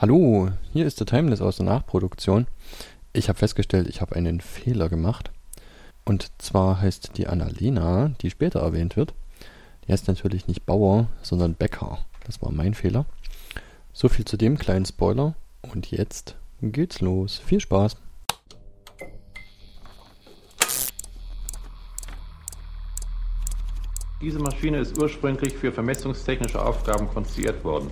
Hallo, hier ist der Timeless aus der Nachproduktion. Ich habe festgestellt, ich habe einen Fehler gemacht. Und zwar heißt die Annalena, die später erwähnt wird, die heißt natürlich nicht Bauer, sondern Bäcker. Das war mein Fehler. So viel zu dem kleinen Spoiler. Und jetzt geht's los. Viel Spaß. Diese Maschine ist ursprünglich für vermessungstechnische Aufgaben konstruiert worden.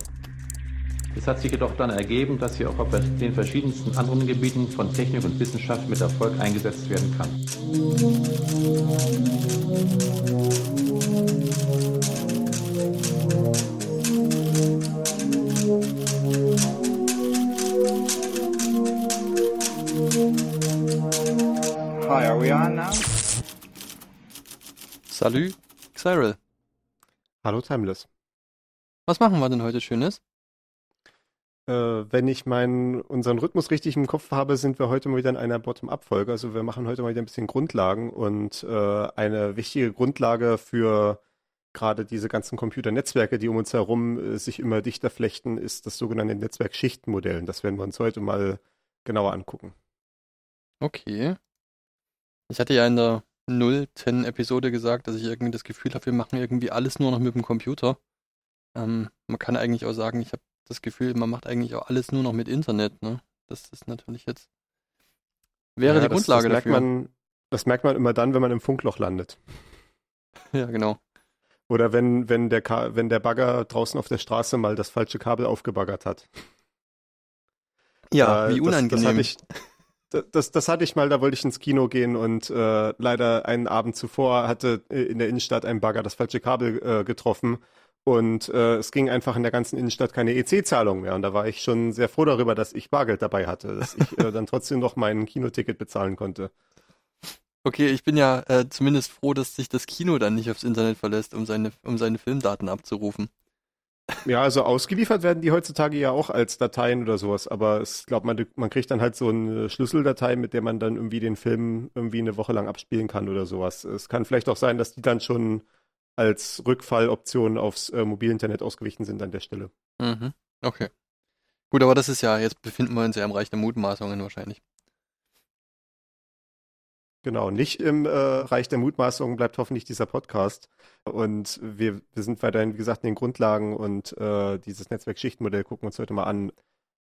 Es hat sich jedoch dann ergeben, dass sie auch auf den verschiedensten anderen Gebieten von Technik und Wissenschaft mit Erfolg eingesetzt werden kann. Hi, are we on now? Salut, Cyril. Hallo Timeless. Was machen wir denn heute Schönes? Äh, wenn ich meinen, unseren Rhythmus richtig im Kopf habe, sind wir heute mal wieder in einer Bottom-up-Folge. Also wir machen heute mal wieder ein bisschen Grundlagen und äh, eine wichtige Grundlage für gerade diese ganzen Computernetzwerke, die um uns herum äh, sich immer dichter flechten, ist das sogenannte Netzwerk-Schichtenmodell. Und das werden wir uns heute mal genauer angucken. Okay. Ich hatte ja in der 010 Episode gesagt, dass ich irgendwie das Gefühl habe, wir machen irgendwie alles nur noch mit dem Computer. Ähm, man kann eigentlich auch sagen, ich habe das Gefühl, man macht eigentlich auch alles nur noch mit Internet, ne? Das ist natürlich jetzt. Wäre Ja, die das, Grundlage das merkt dafür. Man, das merkt man immer dann, wenn man im Funkloch landet. Ja, genau. Oder wenn, wenn, der, Ka wenn der Bagger draußen auf der Straße mal das falsche Kabel aufgebaggert hat. Ja, Äh, wie das- unangenehm. Das, hatte ich, das, das, das hatte ich mal, da wollte ich ins Kino gehen und äh, leider einen Abend zuvor hatte in der Innenstadt ein Bagger das falsche Kabel äh, getroffen und äh, es ging einfach in der ganzen Innenstadt keine EC-Zahlung mehr. Und da war ich schon sehr froh darüber, dass ich Bargeld dabei hatte, dass ich äh, dann trotzdem noch mein Kinoticket bezahlen konnte. Okay, ich bin ja äh, zumindest froh, dass sich das Kino dann nicht aufs Internet verlässt, um seine, um seine Filmdaten abzurufen. Ja, also ausgeliefert werden die heutzutage ja auch als Dateien oder sowas, aber ich glaube, man, man kriegt dann halt so eine Schlüsseldatei, mit der man dann irgendwie den Film irgendwie eine Woche lang abspielen kann oder sowas. Es kann vielleicht auch sein, dass die dann schon als Rückfalloption aufs äh, Mobilinternet ausgewichen sind an der Stelle. Mhm. Okay. Gut, aber das ist ja, jetzt befinden wir uns ja im Reich der Mutmaßungen wahrscheinlich. Genau, nicht im äh, Reich der Mutmaßungen bleibt hoffentlich dieser Podcast. Und wir, wir sind weiterhin, wie gesagt, in den Grundlagen und äh, dieses Netzwerk-Schichtenmodell gucken wir uns heute mal an.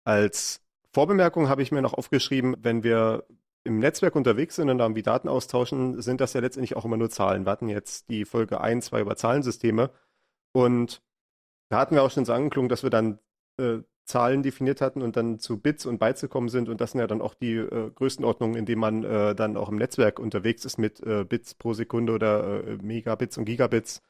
Als Vorbemerkung habe ich mir noch aufgeschrieben, wenn wir im Netzwerk unterwegs sind und da irgendwie Daten austauschen, sind das ja letztendlich auch immer nur Zahlen. Wir hatten jetzt die Folge 1, 2 über Zahlensysteme und da hatten wir auch schon so angeklungen, dass wir dann äh, Zahlen definiert hatten und dann zu Bits und Bytes gekommen sind. Und das sind ja dann auch die äh, Größenordnungen, in denen man äh, dann auch im Netzwerk unterwegs ist mit äh, Bits pro Sekunde oder äh, Megabits und Gigabits.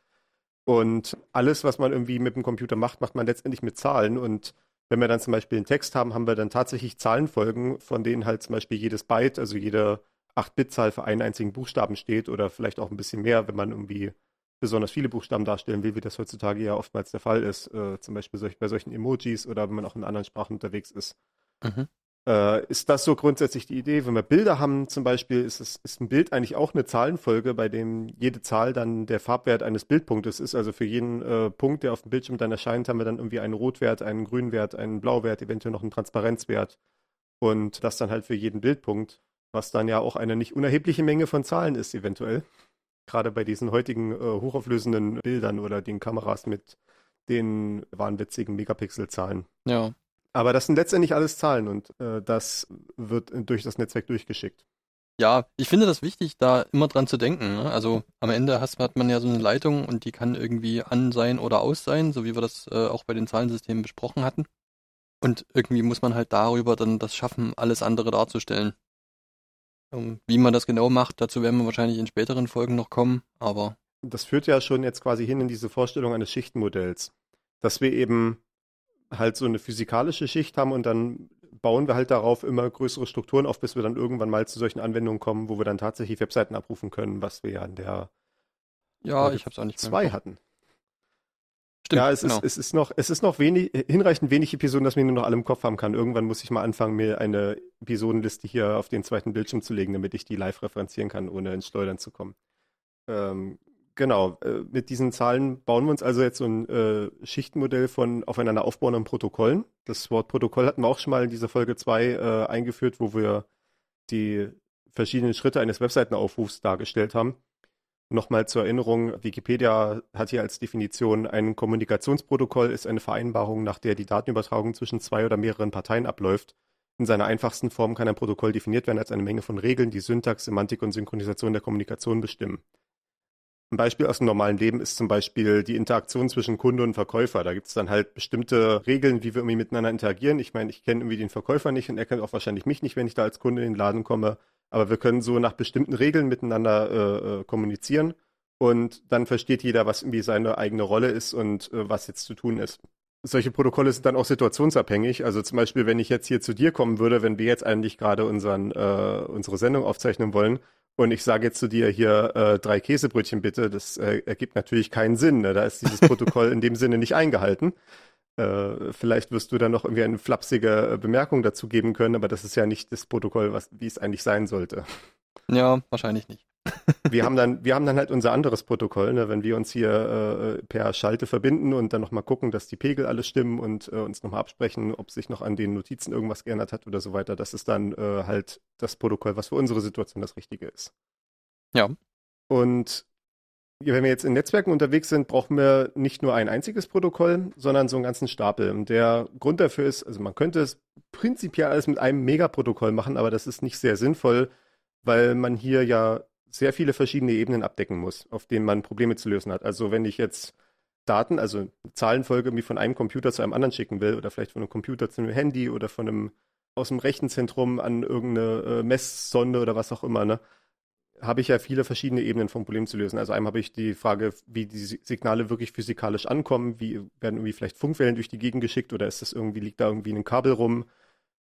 Und alles, was man irgendwie mit dem Computer macht, macht man letztendlich mit Zahlen. Und wenn wir dann zum Beispiel einen Text haben, haben wir dann tatsächlich Zahlenfolgen, von denen halt zum Beispiel jedes Byte, also jede 8-Bit-Zahl für einen einzigen Buchstaben steht oder vielleicht auch ein bisschen mehr, wenn man irgendwie besonders viele Buchstaben darstellen will, wie das heutzutage ja oftmals der Fall ist, äh, zum Beispiel solch, bei solchen Emojis oder wenn man auch in anderen Sprachen unterwegs ist. Mhm. Äh, ist das so grundsätzlich die Idee? Wenn wir Bilder haben zum Beispiel, ist, es, ist ein Bild eigentlich auch eine Zahlenfolge, bei dem jede Zahl dann der Farbwert eines Bildpunktes ist. Also für jeden äh, Punkt, der auf dem Bildschirm dann erscheint, haben wir dann irgendwie einen Rotwert, einen Grünwert, einen Blauwert, eventuell noch einen Transparenzwert. Und das dann halt für jeden Bildpunkt, was dann ja auch eine nicht unerhebliche Menge von Zahlen ist, eventuell. Gerade bei diesen heutigen äh, hochauflösenden Bildern oder den Kameras mit den wahnwitzigen Megapixelzahlen. Ja. Aber das sind letztendlich alles Zahlen und äh, das wird durch das Netzwerk durchgeschickt. Ja, ich finde das wichtig, da immer dran zu denken. Ne? Also am Ende has- hat man ja so eine Leitung und die kann irgendwie an sein oder aus sein, so wie wir das äh, auch bei den Zahlensystemen besprochen hatten. Und irgendwie muss man halt darüber dann das schaffen, alles andere darzustellen. Ähm, wie man das genau macht, dazu werden wir wahrscheinlich in späteren Folgen noch kommen, aber Das führt ja schon jetzt quasi hin in diese Vorstellung eines Schichtenmodells, dass wir eben halt so eine physikalische Schicht haben und dann bauen wir halt darauf immer größere Strukturen auf, bis wir dann irgendwann mal zu solchen Anwendungen kommen, wo wir dann tatsächlich Webseiten abrufen können, was wir ja in der ja, ich hab's auch nicht zwei hatten. Stimmt, ja, es, genau. ist, es ist noch, es ist noch wenig, hinreichend wenig Episoden, dass man nur noch alle im Kopf haben kann. Irgendwann muss ich mal anfangen, mir eine Episodenliste hier auf den zweiten Bildschirm zu legen, damit ich die live referenzieren kann, ohne ins Schleudern zu kommen. Ähm, Genau, äh, mit diesen Zahlen bauen wir uns also jetzt so ein äh, Schichtenmodell von aufeinander aufbauenden Protokollen. Das Wort Protokoll hatten wir auch schon mal in dieser Folge 2 äh, eingeführt, wo wir die verschiedenen Schritte eines Webseitenaufrufs dargestellt haben. Nochmal zur Erinnerung, Wikipedia hat hier als Definition ein Kommunikationsprotokoll ist eine Vereinbarung, nach der die Datenübertragung zwischen zwei oder mehreren Parteien abläuft. In seiner einfachsten Form kann ein Protokoll definiert werden als eine Menge von Regeln, die Syntax, Semantik und Synchronisation der Kommunikation bestimmen. Ein Beispiel aus dem normalen Leben ist zum Beispiel die Interaktion zwischen Kunde und Verkäufer. Da gibt es dann halt bestimmte Regeln, wie wir irgendwie miteinander interagieren. Ich meine, ich kenne irgendwie den Verkäufer nicht und er kennt auch wahrscheinlich mich nicht, wenn ich da als Kunde in den Laden komme. Aber wir können so nach bestimmten Regeln miteinander äh, äh, kommunizieren und dann versteht jeder, was irgendwie seine eigene Rolle ist und äh, was jetzt zu tun ist. Solche Protokolle sind dann auch situationsabhängig. Also zum Beispiel, wenn ich jetzt hier zu dir kommen würde, wenn wir jetzt eigentlich gerade unseren, äh, unsere Sendung aufzeichnen wollen und ich sage jetzt zu dir hier äh, drei Käsebrötchen bitte, das äh, ergibt natürlich keinen Sinn. Ne? Da ist dieses Protokoll in dem Sinne nicht eingehalten. Äh, vielleicht wirst du dann noch irgendwie eine flapsige äh, Bemerkung dazu geben können, aber das ist ja nicht das Protokoll, was, wie es eigentlich sein sollte. Ja, wahrscheinlich nicht wir haben dann, wir haben dann halt unser anderes Protokoll, ne? wenn wir uns hier äh, per Schalte verbinden und dann nochmal gucken, dass die Pegel alles stimmen und äh, uns nochmal absprechen, ob sich noch an den Notizen irgendwas geändert hat oder so weiter. Das ist dann äh, halt das Protokoll, was für unsere Situation das Richtige ist. Ja. Und wenn wir jetzt in Netzwerken unterwegs sind, brauchen wir nicht nur ein einziges Protokoll, sondern so einen ganzen Stapel. Und der Grund dafür ist, also man könnte es prinzipiell alles mit einem Megaprotokoll machen, aber das ist nicht sehr sinnvoll, weil man hier ja sehr viele verschiedene Ebenen abdecken muss, auf denen man Probleme zu lösen hat. Also wenn ich jetzt Daten, also Zahlenfolge irgendwie von einem Computer zu einem anderen schicken will oder vielleicht von einem Computer zu einem Handy oder von einem aus dem Rechenzentrum an irgendeine äh, Messsonde oder was auch immer, ne, habe ich ja viele verschiedene Ebenen vom Problem zu lösen. Also einmal habe ich die Frage, wie die Signale wirklich physikalisch ankommen, wie werden irgendwie vielleicht Funkwellen durch die Gegend geschickt oder ist das irgendwie, liegt da irgendwie ein Kabel rum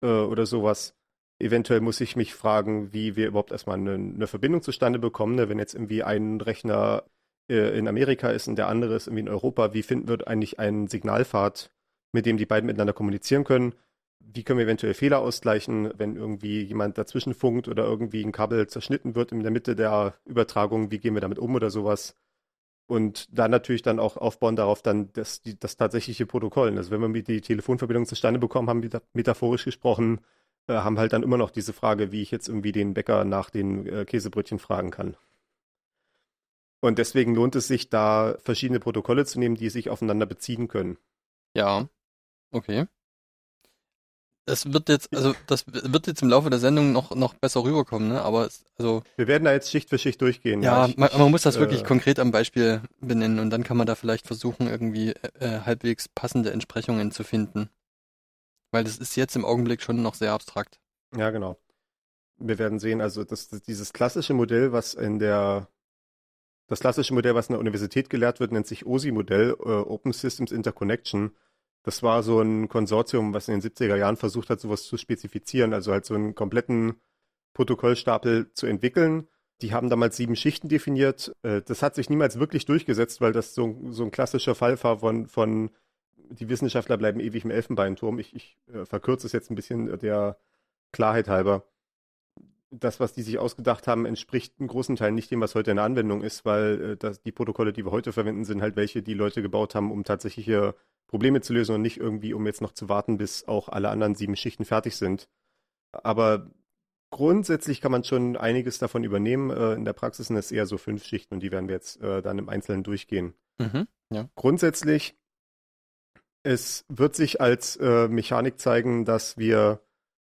äh, oder sowas. Eventuell muss ich mich fragen, wie wir überhaupt erstmal eine, eine Verbindung zustande bekommen. Ne? Wenn jetzt irgendwie ein Rechner äh, in Amerika ist und der andere ist irgendwie in Europa, wie finden wir eigentlich einen Signalpfad, mit dem die beiden miteinander kommunizieren können? Wie können wir eventuell Fehler ausgleichen, wenn irgendwie jemand dazwischen funkt oder irgendwie ein Kabel zerschnitten wird in der Mitte der Übertragung? Wie gehen wir damit um oder sowas? Und dann natürlich dann auch aufbauen darauf dann das, die, das tatsächliche Protokoll. Also wenn wir die Telefonverbindung zustande bekommen haben, metaphorisch gesprochen, äh, haben halt dann immer noch diese Frage, wie ich jetzt irgendwie den Bäcker nach den äh, Käsebrötchen fragen kann. Und deswegen lohnt es sich, da verschiedene Protokolle zu nehmen, die sich aufeinander beziehen können. Ja, okay. Das wird jetzt, also das wird jetzt im Laufe der Sendung noch, noch besser rüberkommen, ne? Aber es, also. Wir werden da jetzt Schicht für Schicht durchgehen. Ja, ja ich, man, man, muss das äh, wirklich konkret am Beispiel benennen und dann kann man da vielleicht versuchen, irgendwie äh, halbwegs passende Entsprechungen zu finden. Weil das ist jetzt im Augenblick schon noch sehr abstrakt. Ja, genau. Wir werden sehen, also das, das, dieses klassische Modell, was in der das klassische Modell, was in der Universität gelehrt wird, nennt sich OSI-Modell, äh, Open Systems Interconnection. Das war so ein Konsortium, was in den 70er Jahren versucht hat, sowas zu spezifizieren, also halt so einen kompletten Protokollstapel zu entwickeln. Die haben damals sieben Schichten definiert. Äh, das hat sich niemals wirklich durchgesetzt, weil das so, so ein klassischer Fall war von, von die Wissenschaftler bleiben ewig im Elfenbeinturm. Ich, ich äh, verkürze es jetzt ein bisschen der Klarheit halber. Das, was die sich ausgedacht haben, entspricht in großen Teilen nicht dem, was heute in der Anwendung ist, weil äh, das, die Protokolle, die wir heute verwenden, sind halt welche, die Leute gebaut haben, um tatsächliche Probleme zu lösen und nicht irgendwie, um jetzt noch zu warten, bis auch alle anderen sieben Schichten fertig sind. Aber grundsätzlich kann man schon einiges davon übernehmen. Äh, in der Praxis sind es eher so fünf Schichten und die werden wir jetzt äh, dann im Einzelnen durchgehen. Mhm, ja. Grundsätzlich es wird sich als äh, Mechanik zeigen, dass wir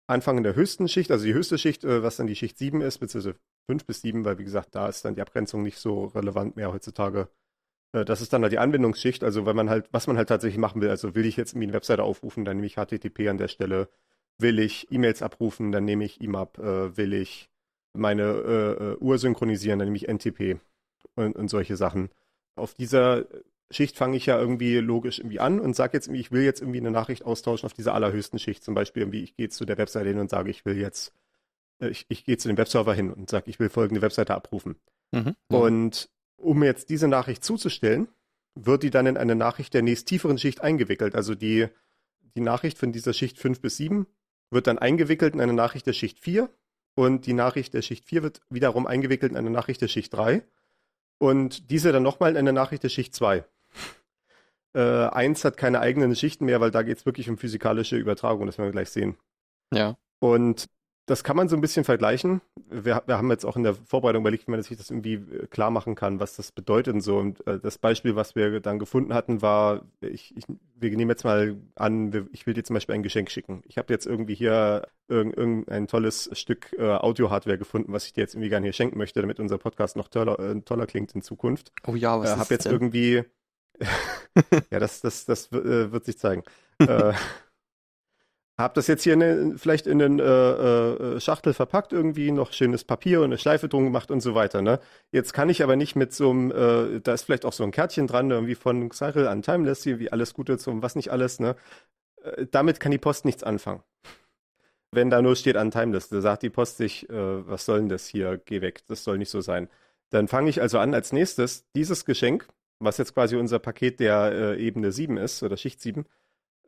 anfangen in der höchsten Schicht, also die höchste Schicht, äh, was dann die Schicht 7 ist, beziehungsweise 5 bis 7, weil wie gesagt, da ist dann die Abgrenzung nicht so relevant mehr heutzutage. Äh, das ist dann halt die Anwendungsschicht, also wenn man halt, was man halt tatsächlich machen will, also will ich jetzt irgendwie eine Webseite aufrufen, dann nehme ich HTTP an der Stelle, will ich E-Mails abrufen, dann nehme ich IMAP, äh, will ich meine äh, äh, Uhr synchronisieren, dann nehme ich NTP und, und solche Sachen. Auf dieser Schicht fange ich ja irgendwie logisch irgendwie an und sage jetzt irgendwie, ich will jetzt irgendwie eine Nachricht austauschen auf dieser allerhöchsten Schicht. Zum Beispiel irgendwie, ich gehe zu der Webseite hin und sage, ich will jetzt, äh, ich, ich gehe zu dem Webserver hin und sage, ich will folgende Webseite abrufen. Mhm, Und um jetzt diese Nachricht zuzustellen, wird die dann in eine Nachricht der nächst tieferen Schicht eingewickelt. Also die, die Nachricht von dieser Schicht 5 bis 7 wird dann eingewickelt in eine Nachricht der Schicht 4 und die Nachricht der Schicht 4 wird wiederum eingewickelt in eine Nachricht der Schicht 3 und diese dann nochmal in eine Nachricht der Schicht 2. Äh, eins hat keine eigenen Schichten mehr, weil da geht es wirklich um physikalische Übertragung, das werden wir gleich sehen. Ja. Und das kann man so ein bisschen vergleichen. Wir, wir, haben jetzt auch in der Vorbereitung überlegt, wie man sich das irgendwie äh, klar machen kann, was das bedeutet und so. Und äh, das Beispiel, was wir dann gefunden hatten, war, ich, ich, wir nehmen jetzt mal an, ich will dir zum Beispiel ein Geschenk schicken. Ich habe jetzt irgendwie hier irgendein tolles Stück äh, Audio-Hardware gefunden, was ich dir jetzt irgendwie gerne hier schenken möchte, damit unser Podcast noch toller, äh, toller klingt in Zukunft. Oh ja, was äh, ist hab jetzt denn? irgendwie, ja, das, das, das äh, wird sich zeigen. äh, hab das jetzt hier in, vielleicht in einen äh, äh, Schachtel verpackt, irgendwie noch schönes Papier und eine Schleife drum gemacht und so weiter. Ne? Jetzt kann ich aber nicht mit so einem, äh, da ist vielleicht auch so ein Kärtchen dran, irgendwie von Cyril an Timeless, wie alles Gute zum was nicht alles. Ne? Äh, damit kann die Post nichts anfangen. Wenn da nur steht an Timeless, da sagt die Post sich, äh, was soll denn das hier, geh weg, das soll nicht so sein. Dann fange ich also an, als nächstes dieses Geschenk, was jetzt quasi unser Paket der äh, Ebene 7 ist, oder Schicht 7,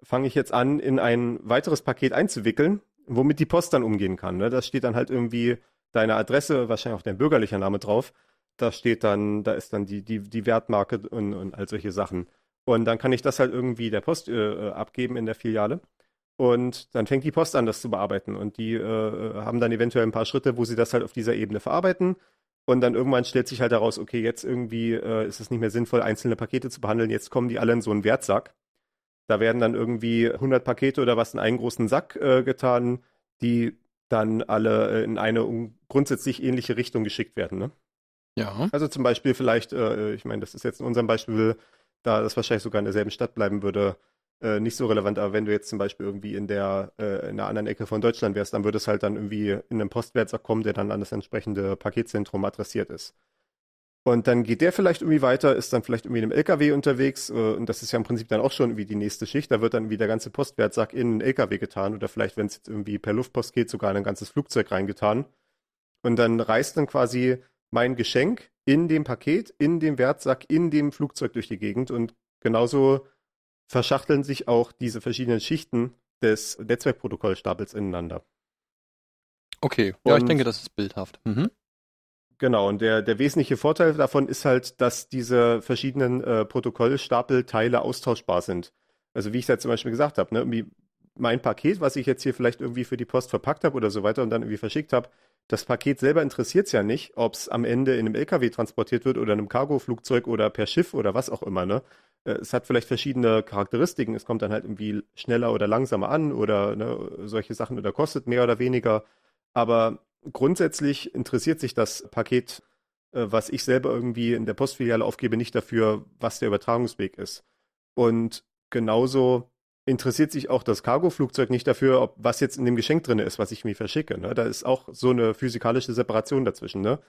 fange ich jetzt an, in ein weiteres Paket einzuwickeln, womit die Post dann umgehen kann. Ne? Da steht dann halt irgendwie deine Adresse, wahrscheinlich auch dein bürgerlicher Name drauf. Da steht dann, da ist dann die, die, die Wertmarke und, und all solche Sachen. Und dann kann ich das halt irgendwie der Post äh, abgeben in der Filiale. Und dann fängt die Post an, das zu bearbeiten. Und die äh, haben dann eventuell ein paar Schritte, wo sie das halt auf dieser Ebene verarbeiten. Und dann irgendwann stellt sich halt heraus, okay, jetzt irgendwie äh, ist es nicht mehr sinnvoll, einzelne Pakete zu behandeln. Jetzt kommen die alle in so einen Wertsack. Da werden dann irgendwie 100 Pakete oder was in einen großen Sack äh, getan, die dann alle äh, in eine grundsätzlich ähnliche Richtung geschickt werden. Ne? Ja. Also zum Beispiel vielleicht, äh, ich meine, das ist jetzt in unserem Beispiel, da das wahrscheinlich sogar in derselben Stadt bleiben würde, äh, nicht so relevant. Aber wenn du jetzt zum Beispiel irgendwie in der äh, in einer anderen Ecke von Deutschland wärst, dann würde es halt dann irgendwie in einem Postwertsack kommen, der dann an das entsprechende Paketzentrum adressiert ist. Und dann geht der vielleicht irgendwie weiter, ist dann vielleicht irgendwie in einem LKW unterwegs. Äh, und das ist ja im Prinzip dann auch schon irgendwie die nächste Schicht. Da wird dann wieder der ganze Postwertsack in einen LKW getan. Oder vielleicht, wenn es jetzt irgendwie per Luftpost geht, sogar in ein ganzes Flugzeug reingetan. Und dann reist dann quasi mein Geschenk in dem Paket, in dem Wertsack, in dem Flugzeug durch die Gegend. Und genauso verschachteln sich auch diese verschiedenen Schichten des Netzwerkprotokollstapels ineinander. Okay, ja, ich Und- denke, das ist bildhaft. Mhm. Genau, und der, der wesentliche Vorteil davon ist halt, dass diese verschiedenen äh, Protokollstapelteile austauschbar sind. Also wie ich es ja zum Beispiel gesagt habe, ne, irgendwie mein Paket, was ich jetzt hier vielleicht irgendwie für die Post verpackt habe oder so weiter und dann irgendwie verschickt habe, das Paket selber interessiert es ja nicht, ob es am Ende in einem LKW transportiert wird oder in einem Cargoflugzeug oder per Schiff oder was auch immer. Ne? Äh, Es hat vielleicht verschiedene Charakteristiken. Es kommt dann halt irgendwie schneller oder langsamer an oder ne, solche Sachen oder kostet mehr oder weniger. Aber grundsätzlich interessiert sich das Paket, äh, was ich selber irgendwie in der Postfiliale aufgebe, nicht dafür, was der Übertragungsweg ist. Und genauso interessiert sich auch das Cargoflugzeug nicht dafür, ob was jetzt in dem Geschenk drin ist, was ich mir verschicke. Ne? Da ist auch so eine physikalische Separation dazwischen. Ne?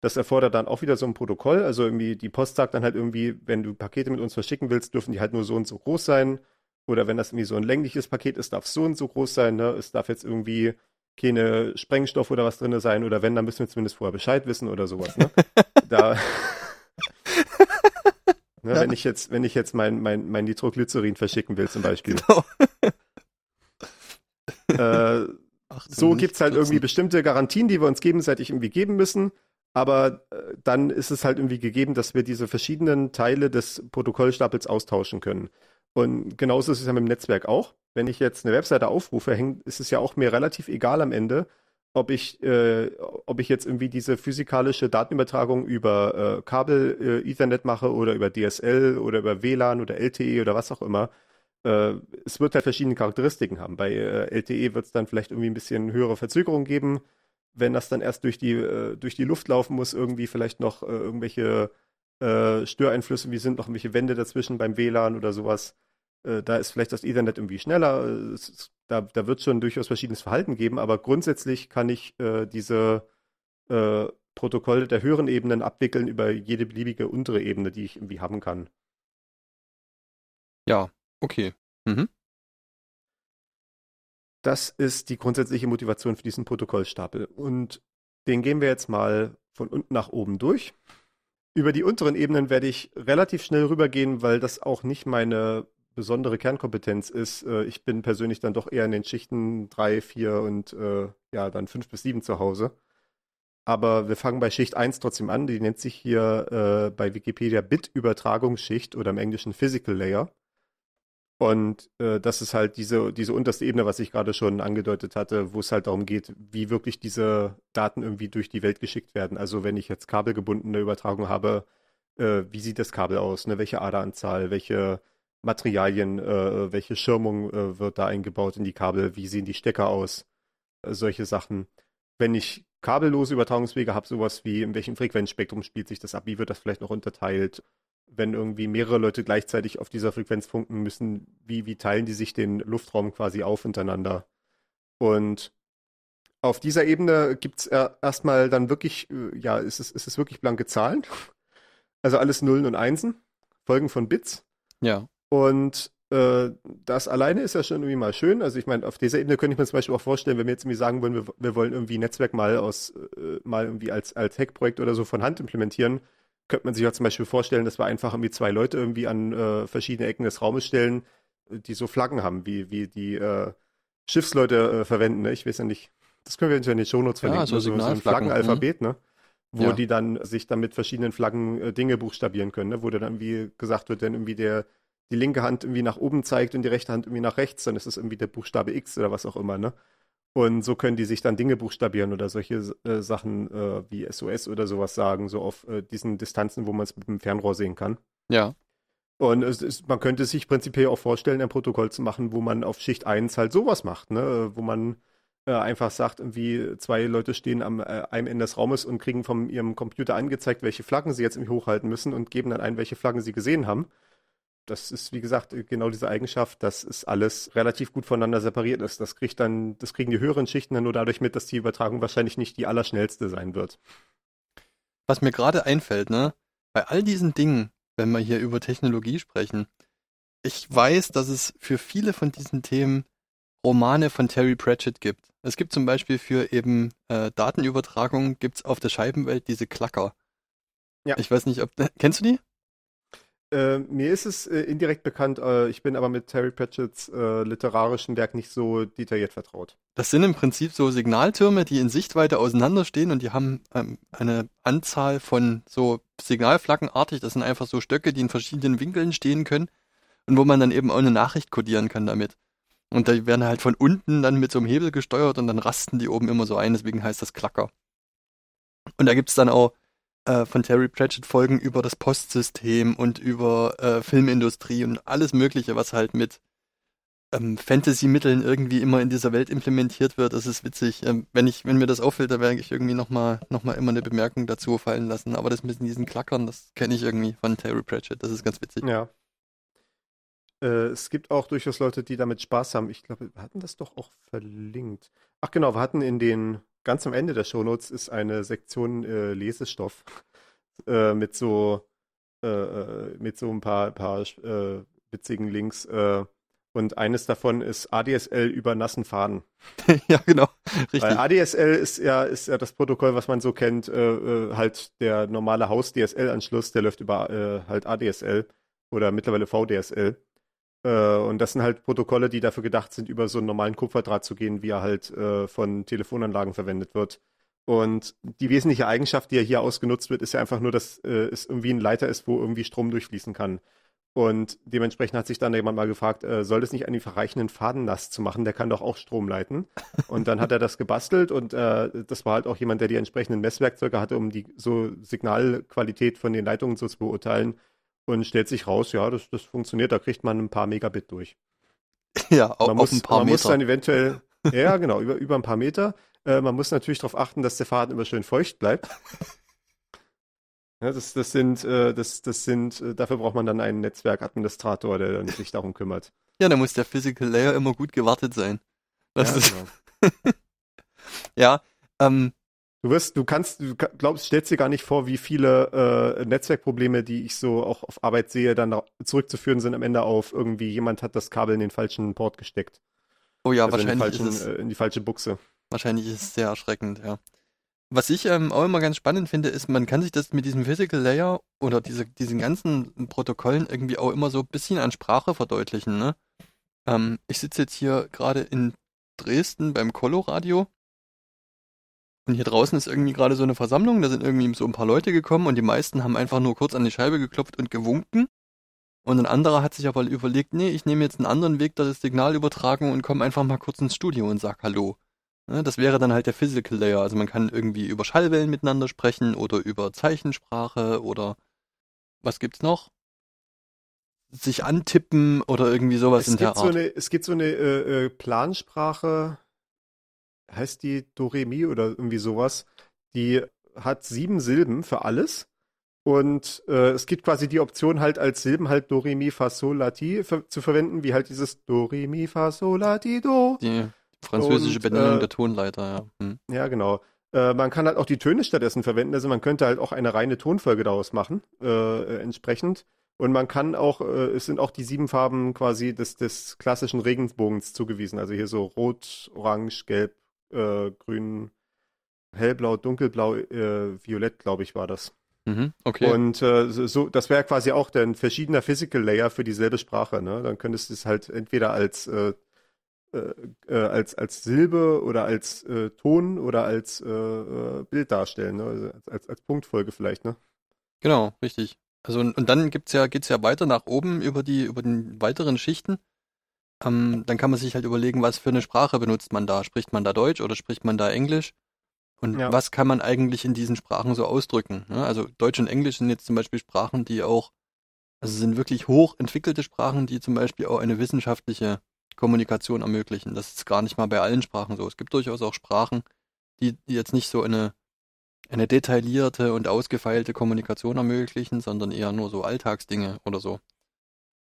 Das erfordert dann auch wieder so ein Protokoll. Also irgendwie die Post sagt dann halt irgendwie, wenn du Pakete mit uns verschicken willst, dürfen die halt nur so und so groß sein. Oder wenn das irgendwie so ein längliches Paket ist, darf es so und so groß sein. Ne? Es darf jetzt irgendwie keine Sprengstoff oder was drin sein. Oder wenn, dann müssen wir zumindest vorher Bescheid wissen oder sowas. Ne? da, ne, Ja. wenn ich jetzt, wenn ich jetzt mein, mein, mein Nitroglycerin verschicken will zum Beispiel. Genau. Äh, Ach, so gibt es halt irgendwie bestimmte Garantien, die wir uns gegenseitig irgendwie geben müssen. Aber äh, dann ist es halt irgendwie gegeben, dass wir diese verschiedenen Teile des Protokollstapels austauschen können. Und genauso ist es ja mit dem Netzwerk auch. Wenn ich jetzt eine Webseite aufrufe, ist es ja auch mir relativ egal am Ende, ob ich, äh, ob ich jetzt irgendwie diese physikalische Datenübertragung über äh, Kabel, äh, Ethernet mache oder über DSL oder über WLAN oder LTE oder was auch immer. Äh, es wird halt verschiedene Charakteristiken haben. Bei äh, LTE wird es dann vielleicht irgendwie ein bisschen höhere Verzögerung geben. Wenn das dann erst durch die, äh, durch die Luft laufen muss, irgendwie vielleicht noch äh, irgendwelche äh, Störeinflüsse, wie sind noch irgendwelche Wände dazwischen beim WLAN oder sowas. Äh, da ist vielleicht das Ethernet irgendwie schneller. Äh, es da, da wird schon durchaus verschiedenes Verhalten geben, aber grundsätzlich kann ich äh, diese Protokolle der höheren Ebenen abwickeln über jede beliebige untere Ebene, die ich irgendwie haben kann. Ja, okay. Mhm. Das ist die grundsätzliche Motivation für diesen Protokollstapel. Und den gehen wir jetzt mal von unten nach oben durch. Über die unteren Ebenen werde ich relativ schnell rübergehen, weil das auch nicht meine besondere Kernkompetenz ist. Äh, Ich bin persönlich dann doch eher in den Schichten drei, vier und äh, ja, dann fünf bis sieben zu Hause. aber wir fangen bei Schicht 1 trotzdem an. Die nennt sich hier äh, bei Wikipedia Bit-Übertragungsschicht oder im Englischen Physical Layer. Und äh, das ist halt diese, diese unterste Ebene, was ich gerade schon angedeutet hatte, wo es halt darum geht, wie wirklich diese Daten irgendwie durch die Welt geschickt werden. Also wenn ich jetzt kabelgebundene Übertragung habe, äh, wie sieht das Kabel aus? Ne? Welche Aderanzahl, welche Materialien, äh, welche Schirmung äh, wird da eingebaut in die Kabel, wie sehen die Stecker aus? Äh, solche Sachen. Wenn ich kabellose Übertragungswege habe, sowas wie in welchem Frequenzspektrum spielt sich das ab, wie wird das vielleicht noch unterteilt? Wenn irgendwie mehrere Leute gleichzeitig auf dieser Frequenz funken müssen, wie, wie teilen die sich den Luftraum quasi auf untereinander? Und auf dieser Ebene gibt es erstmal dann wirklich, äh, ja, ist es, ist es wirklich blanke Zahlen. Also alles Nullen und Einsen, Folgen von Bits. Ja. Und äh, das alleine ist ja schon irgendwie mal schön. Also ich meine, auf dieser Ebene könnte ich mir zum Beispiel auch vorstellen, wenn wir jetzt irgendwie sagen wollen, wir, wir wollen irgendwie Netzwerk mal aus, äh, mal irgendwie als, als Hackprojekt oder so von Hand implementieren, könnte man sich ja zum Beispiel vorstellen, dass wir einfach irgendwie zwei Leute irgendwie an äh, verschiedene Ecken des Raumes stellen, die so Flaggen haben, wie, wie die äh, Schiffsleute äh, verwenden. Ne? Ich weiß ja nicht, das können wir in den Shownotes verlinken. Ja, so, so, so ein Flaggenalphabet, ne? wo Ja. die dann sich dann mit verschiedenen Flaggen äh, Dinge buchstabieren können, ne? wo dann irgendwie gesagt wird, wenn irgendwie der die linke Hand irgendwie nach oben zeigt und die rechte Hand irgendwie nach rechts, dann ist es irgendwie der Buchstabe X oder was auch immer, ne? Und so können die sich dann Dinge buchstabieren oder solche äh, Sachen äh, wie SOS oder sowas sagen, so auf äh, diesen Distanzen, wo man es mit dem Fernrohr sehen kann. Ja. Und ist, man könnte sich prinzipiell auch vorstellen, ein Protokoll zu machen, wo man auf Schicht 1 halt sowas macht, ne? Wo man äh, einfach sagt, irgendwie zwei Leute stehen am äh, einem Ende des Raumes und kriegen von ihrem Computer angezeigt, welche Flaggen sie jetzt irgendwie hochhalten müssen und geben dann ein, welche Flaggen sie gesehen haben. Das ist, wie gesagt, genau diese Eigenschaft, dass es alles relativ gut voneinander separiert ist. Das kriegt dann, das kriegen die höheren Schichten dann nur dadurch mit, dass die Übertragung wahrscheinlich nicht die allerschnellste sein wird. Was mir gerade einfällt, ne, bei all diesen Dingen, wenn wir hier über Technologie sprechen, ich weiß, dass es für viele von diesen Themen Romane von Terry Pratchett gibt. Es gibt zum Beispiel für eben äh, Datenübertragung gibt's auf der Scheibenwelt diese Klacker. Ja. Ich weiß nicht, ob kennst du die? Äh, mir ist es äh, indirekt bekannt, äh, ich bin aber mit Terry Pratchetts äh, literarischem Werk nicht so detailliert vertraut. Das sind im Prinzip so Signaltürme, die in Sichtweite auseinanderstehen und die haben ähm, eine Anzahl von so Signalflaggenartig. Das sind einfach so Stöcke, die in verschiedenen Winkeln stehen können und wo man dann eben auch eine Nachricht kodieren kann damit. Und die werden halt von unten dann mit so einem Hebel gesteuert und dann rasten die oben immer so ein, deswegen heißt das Klacker. Und da gibt's dann auch äh, von Terry Pratchett Folgen über das Postsystem und über äh, Filmindustrie und alles Mögliche, was halt mit ähm, Fantasy-Mitteln irgendwie immer in dieser Welt implementiert wird. Das ist witzig. Ähm, wenn ich, wenn mir das auffällt, da werde ich irgendwie nochmal noch mal immer eine Bemerkung dazu fallen lassen. Aber das mit diesen Klackern, das kenne ich irgendwie von Terry Pratchett. Das ist ganz witzig. Ja. Äh, es gibt auch durchaus Leute, die damit Spaß haben. Ich glaube, wir hatten das doch auch verlinkt. Ach genau, wir hatten in den, ganz am Ende der Shownotes ist eine Sektion äh, Lesestoff äh, mit so äh, äh, mit so ein paar, paar äh, witzigen Links. Äh, und eines davon ist ADSL über nassen Faden. ja, genau. Richtig. Weil ADSL ist ja, ist ja das Protokoll, was man so kennt, halt der normale Haus-DSL-Anschluss, der läuft über halt ADSL oder mittlerweile VDSL. Äh, und das sind halt Protokolle, die dafür gedacht sind, über so einen normalen Kupferdraht zu gehen, wie er halt äh, von Telefonanlagen verwendet wird. Und die wesentliche Eigenschaft, die ja hier ausgenutzt wird, ist ja einfach nur, dass äh, es irgendwie ein Leiter ist, wo irgendwie Strom durchfließen kann. Und dementsprechend hat sich dann jemand mal gefragt, äh, soll das nicht einfach reichen, einen Faden nass zu machen? Der kann doch auch Strom leiten. Und dann hat er das gebastelt und äh, das war halt auch jemand, der die entsprechenden Messwerkzeuge hatte, um die so Signalqualität von den Leitungen so zu beurteilen. Und stellt sich raus, ja, das, das funktioniert, da kriegt man ein paar Megabit durch. ja, auch Man auf muss, ein paar man Meter. muss dann eventuell, ja genau, über, über ein paar Meter. Äh, man muss natürlich darauf achten, dass der Faden immer schön feucht bleibt. Ja, das, das sind, äh, das, das sind, äh, dafür braucht man dann einen Netzwerkadministrator, der dann sich darum kümmert. ja, da muss der Physical Layer immer gut gewartet sein. Das ja, ist, genau. ja, ähm, Du wirst, du kannst, du glaubst, stellst dir gar nicht vor, wie viele äh, Netzwerkprobleme, die ich so auch auf Arbeit sehe, dann zurückzuführen sind am Ende auf irgendwie jemand hat das Kabel in den falschen Port gesteckt. oh ja, also in, wahrscheinlich falschen, ist es, äh, in die falsche Buchse. Wahrscheinlich ist es sehr erschreckend, ja. Was ich ähm, auch immer ganz spannend finde, ist, man kann sich das mit diesem Physical Layer oder diese, diesen ganzen Protokollen irgendwie auch immer so ein bisschen an Sprache verdeutlichen, ne? Ähm, ich sitze jetzt hier gerade in Dresden beim Coloradio Und hier draußen ist irgendwie gerade so eine Versammlung, da sind irgendwie so ein paar Leute gekommen und die meisten haben einfach nur kurz an die Scheibe geklopft und gewunken. Und ein anderer hat sich aber überlegt, nee, ich nehme jetzt einen anderen Weg der Signalübertragung und komme einfach mal kurz ins Studio und sag Hallo. Ne, das wäre dann halt der Physical Layer. Also man kann irgendwie über Schallwellen miteinander sprechen oder über Zeichensprache oder was gibt's noch? Sich antippen oder irgendwie sowas Es in der gibt so Art. eine, es gibt so eine äh, äh, Plansprache, heißt die Doremi oder irgendwie sowas. Die hat sieben Silben für alles. Und äh, es gibt quasi die Option halt als Silben halt Do, Re, Mi, Fa, Sol, La, Ti ver zu verwenden, wie halt dieses Do, Re, Mi, Fa, Sol, La, Ti, Do. Die französische Und, Benennung äh, der Tonleiter, ja. Hm. Ja, genau. Äh, man kann halt auch die Töne stattdessen verwenden, also man könnte halt auch eine reine Tonfolge daraus machen, äh, äh, entsprechend. Und man kann auch, äh, es sind auch die sieben Farben quasi des, des klassischen Regenbogens zugewiesen. Also hier so Rot, Orange, Gelb, äh, Grün, Hellblau, Dunkelblau, äh, Violett, glaube ich, war das. Mhm, okay. Und äh, so, das wäre quasi auch dann verschiedener Physical Layer für dieselbe Sprache. Ne? Dann könntest du es halt entweder als äh, äh, äh, als als Silbe oder als äh, Ton oder als Bild darstellen, ne? also als, als Punktfolge vielleicht. Ne? Genau, richtig. Also und, und dann gibt's ja, geht's ja weiter nach oben über die, über den weiteren Schichten. Ähm, dann kann man sich halt überlegen, was für eine Sprache benutzt man da. Spricht man da Deutsch oder spricht man da Englisch? Und Ja. was kann man eigentlich in diesen Sprachen so ausdrücken? Ne? Also Deutsch und Englisch sind jetzt zum Beispiel Sprachen, die auch, also sind wirklich hoch entwickelte Sprachen, die zum Beispiel auch eine wissenschaftliche Kommunikation ermöglichen. Das ist gar nicht mal bei allen Sprachen so. Es gibt durchaus auch Sprachen, die, die jetzt nicht so eine, eine detaillierte und ausgefeilte Kommunikation ermöglichen, sondern eher nur so Alltagsdinge oder so.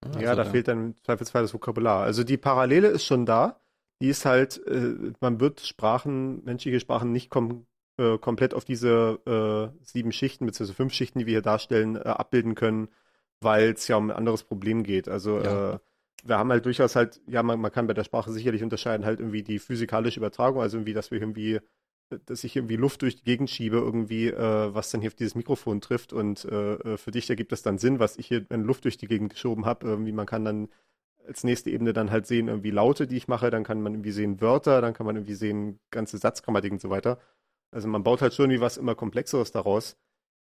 Ja, Also da fehlt dann im Zweifelsfall das Vokabular. Also die Parallele ist schon da. Die ist halt, äh, man wird Sprachen, menschliche Sprachen nicht kom äh, komplett auf diese äh, sieben Schichten beziehungsweise fünf Schichten, die wir hier darstellen, äh, abbilden können, weil es ja um ein anderes Problem geht. Also Ja. äh, wir haben halt durchaus halt, ja, man, man kann bei der Sprache sicherlich unterscheiden, halt irgendwie die physikalische Übertragung, also irgendwie, dass wir irgendwie, dass ich irgendwie Luft durch die Gegend schiebe, irgendwie, äh, was dann hier auf dieses Mikrofon trifft und äh, äh, für dich ergibt das dann Sinn, was ich hier an Luft durch die Gegend geschoben habe. Irgendwie, man kann dann als nächste Ebene dann halt sehen, irgendwie Laute, die ich mache, dann kann man irgendwie sehen Wörter, dann kann man irgendwie sehen ganze Satzgrammatik und so weiter. Also man baut halt schon wie was immer Komplexeres daraus.